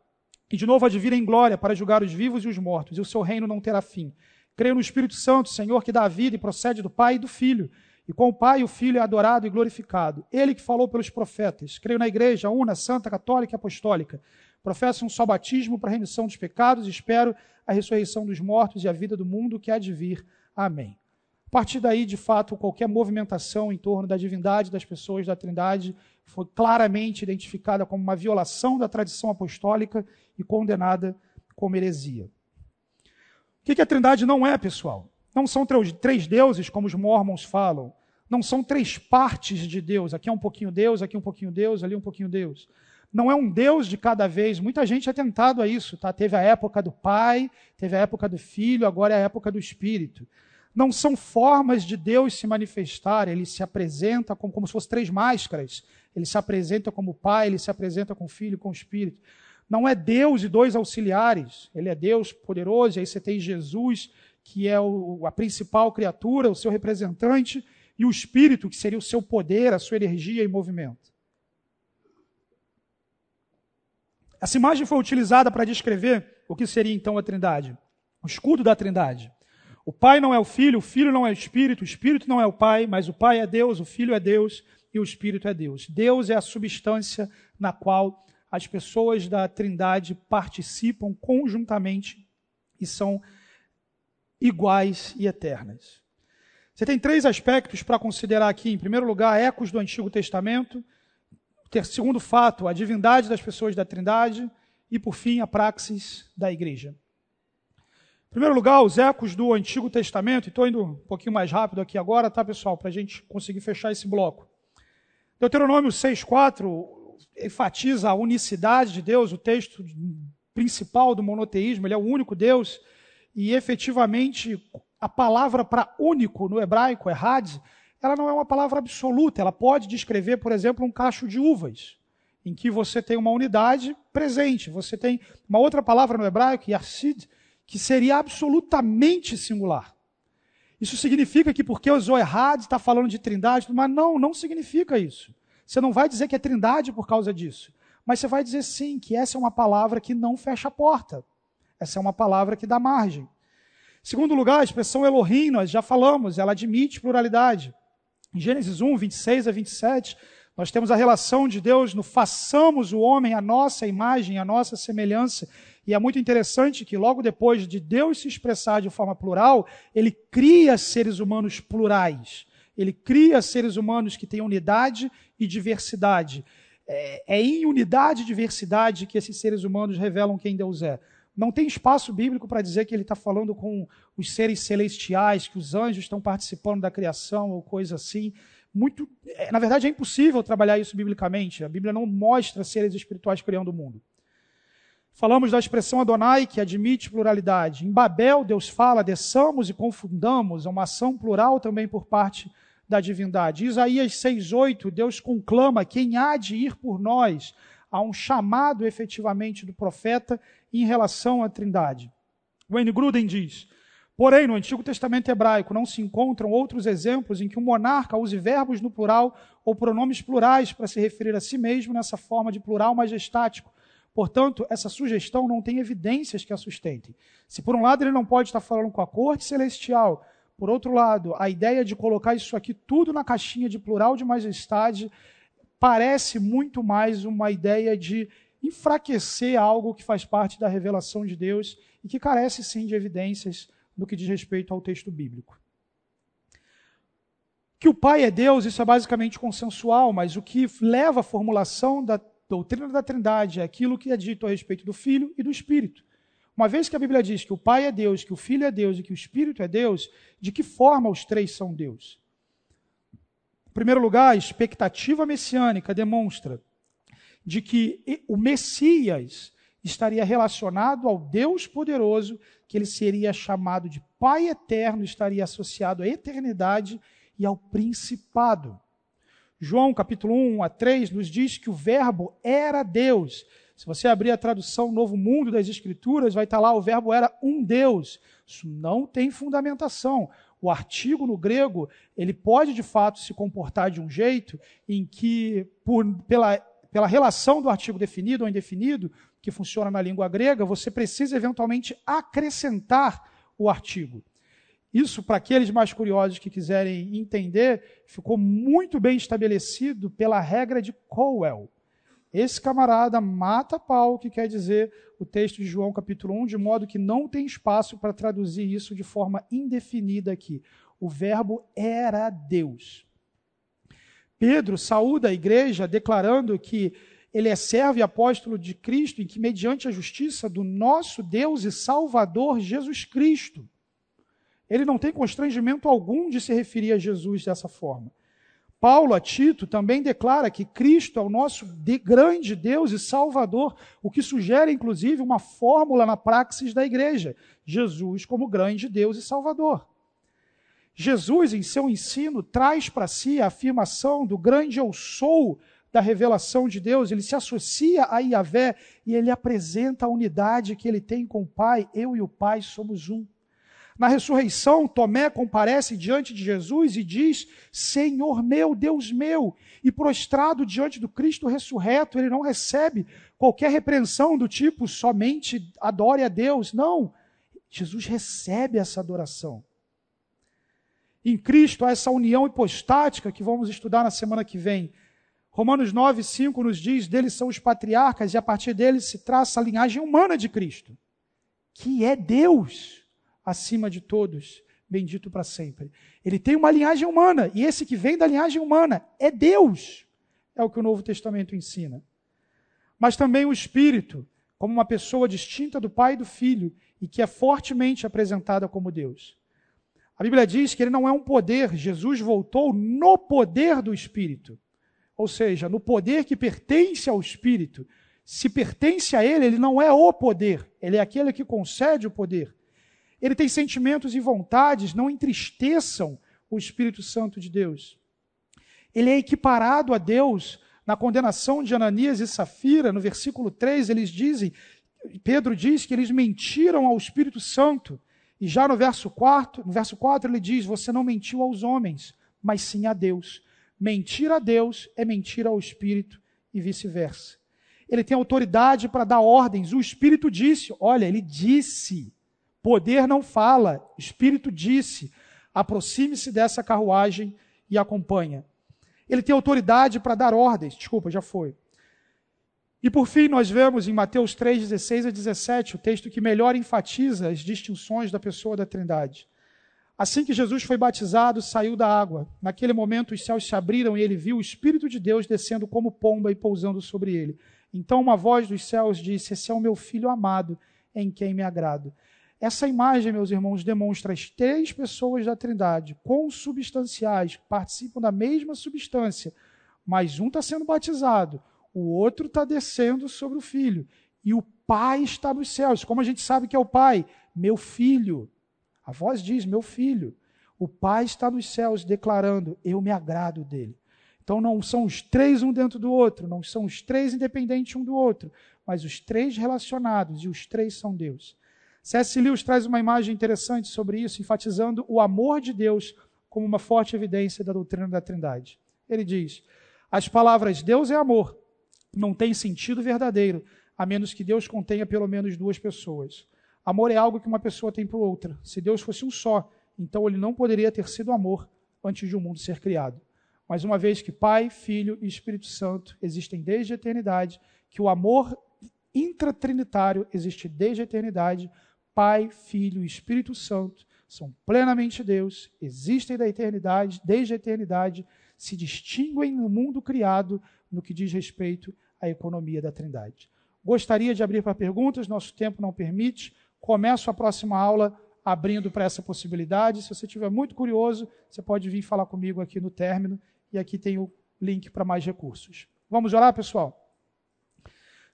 Speaker 1: E de novo vir em glória para julgar os vivos e os mortos, e o seu reino não terá fim. Creio no Espírito Santo, Senhor, que dá vida e procede do Pai e do Filho, e com o Pai e o Filho é adorado e glorificado. Ele que falou pelos profetas. Creio na Igreja, una, santa, católica e apostólica Professo um só batismo para a remissão dos pecados e espero a ressurreição dos mortos e a vida do mundo que há de vir. Amém. A partir daí, de fato, qualquer movimentação em torno da divindade das pessoas da Trindade foi claramente identificada como uma violação da tradição apostólica e condenada como heresia. O que a Trindade não é, pessoal? Não são três deuses, como os mormons falam. Não são três partes de Deus. Aqui é um pouquinho Deus, aqui um pouquinho Deus, ali um pouquinho Deus não é um Deus de cada vez. Muita gente é tentado a isso, tá? Teve a época do Pai, teve a época do Filho, agora é a época do Espírito. não são formas de Deus se manifestar, ele se apresenta como, como se fossem três máscaras. Ele se apresenta como Pai, ele se apresenta com o Filho, com o Espírito. Não é Deus e dois auxiliares, ele é Deus poderoso, e aí você tem Jesus, que é o, a principal criatura, o seu representante, e o Espírito, que seria o seu poder, a sua energia e movimento. Essa imagem foi utilizada para descrever o que seria então a Trindade, o escudo da Trindade. O Pai não é o Filho, o Filho não é o Espírito, o Espírito não é o Pai, mas o Pai é Deus, o Filho é Deus e o Espírito é Deus. Deus é a substância na qual as pessoas da Trindade participam conjuntamente e são iguais e eternas. Você tem três aspectos para considerar aqui. Em primeiro lugar, ecos do Antigo Testamento. Segundo fato, a divindade das pessoas da Trindade. E, por fim, a praxis da igreja. Em primeiro lugar, os ecos do Antigo Testamento, estou indo um pouquinho mais rápido aqui agora, tá, pessoal, para a gente conseguir fechar esse bloco. Deuteronômio 6,4 enfatiza a unicidade de Deus, o texto principal do monoteísmo, ele é o único Deus, e efetivamente a palavra para único no hebraico, errad, ela não é uma palavra absoluta, ela pode descrever, por exemplo, um cacho de uvas, em que você tem uma unidade presente, você tem uma outra palavra no hebraico, yarsid, que seria absolutamente singular. Isso significa que porque o Zoerhad está falando de trindade, mas não, não significa isso. Você não vai dizer que é trindade por causa disso. Mas você vai dizer sim, que essa é uma palavra que não fecha a porta. Essa é uma palavra que dá margem. Segundo lugar, a expressão Elohim, nós já falamos, ela admite pluralidade. Em Gênesis 1, 26 a 27, nós temos a relação de Deus no façamos o homem a nossa imagem, a nossa semelhança. E é muito interessante que logo depois de Deus se expressar de forma plural, ele cria seres humanos plurais. Ele cria seres humanos que têm unidade e diversidade. É, é em unidade e diversidade que esses seres humanos revelam quem Deus é. Não tem espaço bíblico para dizer que ele está falando com os seres celestiais, que os anjos estão participando da criação ou coisa assim. Muito, é, na verdade, é impossível trabalhar isso biblicamente. A Bíblia não mostra seres espirituais criando o mundo. Falamos da expressão Adonai, que admite pluralidade. Em Babel, Deus fala, desçamos e confundamos, é uma ação plural também por parte da divindade. Isaías 6,8, Deus conclama quem há de ir por nós. Há um chamado efetivamente do profeta em relação à trindade. Wayne Gruden diz: Porém, no Antigo Testamento hebraico não se encontram outros exemplos em que um monarca use verbos no plural ou pronomes plurais para se referir a si mesmo nessa forma de plural majestático Portanto, essa sugestão não tem evidências que a sustentem. Se por um lado ele não pode estar falando com a corte celestial, por outro lado, a ideia de colocar isso aqui tudo na caixinha de plural de majestade parece muito mais uma ideia de enfraquecer algo que faz parte da revelação de Deus e que carece sim de evidências no que diz respeito ao texto bíblico. Que o Pai é Deus, isso é basicamente consensual, mas o que leva à formulação da doutrina da Trindade é aquilo que é dito a respeito do Filho e do Espírito. Uma vez que a Bíblia diz que o Pai é Deus, que o Filho é Deus e que o Espírito é Deus, de que forma os três são Deus? Em primeiro lugar, a expectativa messiânica demonstra de que o Messias estaria relacionado ao Deus poderoso, que ele seria chamado de Pai eterno, estaria associado à eternidade e ao principado. João capítulo 1 a 3 nos diz que o verbo era Deus. Se você abrir a tradução Novo Mundo das Escrituras, vai estar lá, o verbo era um Deus. Isso não tem fundamentação. O artigo no grego, ele pode de fato se comportar de um jeito em que, por, pela, pela relação do artigo definido ou indefinido, que funciona na língua grega, você precisa eventualmente acrescentar o artigo. Isso, para aqueles mais curiosos que quiserem entender, ficou muito bem estabelecido pela regra de Cowell. Esse camarada mata pau, que quer dizer o texto de João capítulo 1, de modo que não tem espaço para traduzir isso de forma indefinida aqui. O verbo era Deus. Pedro saúda a igreja declarando que ele é servo e apóstolo de Cristo, e que, mediante a justiça do nosso Deus e Salvador Jesus Cristo, ele não tem constrangimento algum de se referir a Jesus dessa forma. Paulo a Tito também declara que Cristo é o nosso de grande Deus e Salvador, o que sugere inclusive uma fórmula na praxis da igreja: Jesus como grande Deus e Salvador. Jesus, em seu ensino, traz para si a afirmação do grande eu sou da revelação de Deus, ele se associa a Yahvé e ele apresenta a unidade que ele tem com o Pai. Eu e o Pai somos um. Na ressurreição, Tomé comparece diante de Jesus e diz: Senhor meu, Deus meu. E prostrado diante do Cristo ressurreto, ele não recebe qualquer repreensão do tipo somente adore a Deus. Não. Jesus recebe essa adoração. Em Cristo há essa união hipostática que vamos estudar na semana que vem. Romanos 9, 5 nos diz: deles são os patriarcas, e a partir deles se traça a linhagem humana de Cristo, que é Deus acima de todos, bendito para sempre. Ele tem uma linhagem humana, e esse que vem da linhagem humana é Deus, é o que o Novo Testamento ensina. Mas também o Espírito, como uma pessoa distinta do Pai e do Filho, e que é fortemente apresentada como Deus. A Bíblia diz que ele não é um poder, Jesus voltou no poder do Espírito. Ou seja, no poder que pertence ao Espírito. Se pertence a ele, ele não é o poder, ele é aquele que concede o poder. Ele tem sentimentos e vontades, não entristeçam o Espírito Santo de Deus. Ele é equiparado a Deus na condenação de Ananias e Safira, no versículo 3, eles dizem, Pedro diz que eles mentiram ao Espírito Santo. E já no verso 4, no verso 4 ele diz: Você não mentiu aos homens, mas sim a Deus. Mentir a Deus é mentir ao Espírito e vice-versa. Ele tem autoridade para dar ordens. O Espírito disse: Olha, ele disse. Poder não fala. Espírito disse: Aproxime-se dessa carruagem e acompanha. Ele tem autoridade para dar ordens. Desculpa, já foi. E por fim, nós vemos em Mateus 3, 16 a 17, o texto que melhor enfatiza as distinções da pessoa da Trindade. Assim que Jesus foi batizado, saiu da água. Naquele momento, os céus se abriram e ele viu o Espírito de Deus descendo como pomba e pousando sobre ele. Então, uma voz dos céus disse: Esse é o meu filho amado, em quem me agrado. Essa imagem, meus irmãos, demonstra as três pessoas da Trindade, consubstanciais, participam da mesma substância, mas um está sendo batizado, o outro está descendo sobre o filho. E o pai está nos céus. Como a gente sabe que é o pai? Meu filho. A voz diz: Meu filho. O pai está nos céus declarando: Eu me agrado dele. Então não são os três um dentro do outro, não são os três independentes um do outro, mas os três relacionados e os três são Deus. C.S. Lewis traz uma imagem interessante sobre isso, enfatizando o amor de Deus como uma forte evidência da doutrina da Trindade. Ele diz: As palavras Deus é amor não tem sentido verdadeiro, a menos que Deus contenha pelo menos duas pessoas. Amor é algo que uma pessoa tem por outra. Se Deus fosse um só, então ele não poderia ter sido amor antes de o um mundo ser criado. Mas uma vez que Pai, Filho e Espírito Santo existem desde a eternidade, que o amor intratrinitário existe desde a eternidade, Pai, Filho e Espírito Santo são plenamente Deus, existem da eternidade, desde a eternidade, se distinguem no mundo criado no que diz respeito à economia da Trindade. Gostaria de abrir para perguntas, nosso tempo não permite. Começo a próxima aula abrindo para essa possibilidade. Se você estiver muito curioso, você pode vir falar comigo aqui no término e aqui tem o link para mais recursos. Vamos orar, pessoal?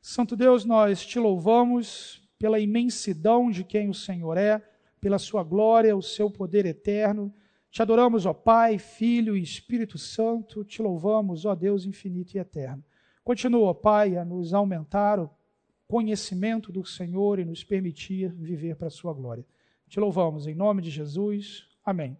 Speaker 1: Santo Deus, nós te louvamos pela imensidão de quem o Senhor é, pela sua glória, o seu poder eterno. Te adoramos, ó Pai, Filho e Espírito Santo. Te louvamos, ó Deus infinito e eterno. Continua, Pai, a nos aumentar o conhecimento do Senhor e nos permitir viver para a sua glória. Te louvamos em nome de Jesus. Amém.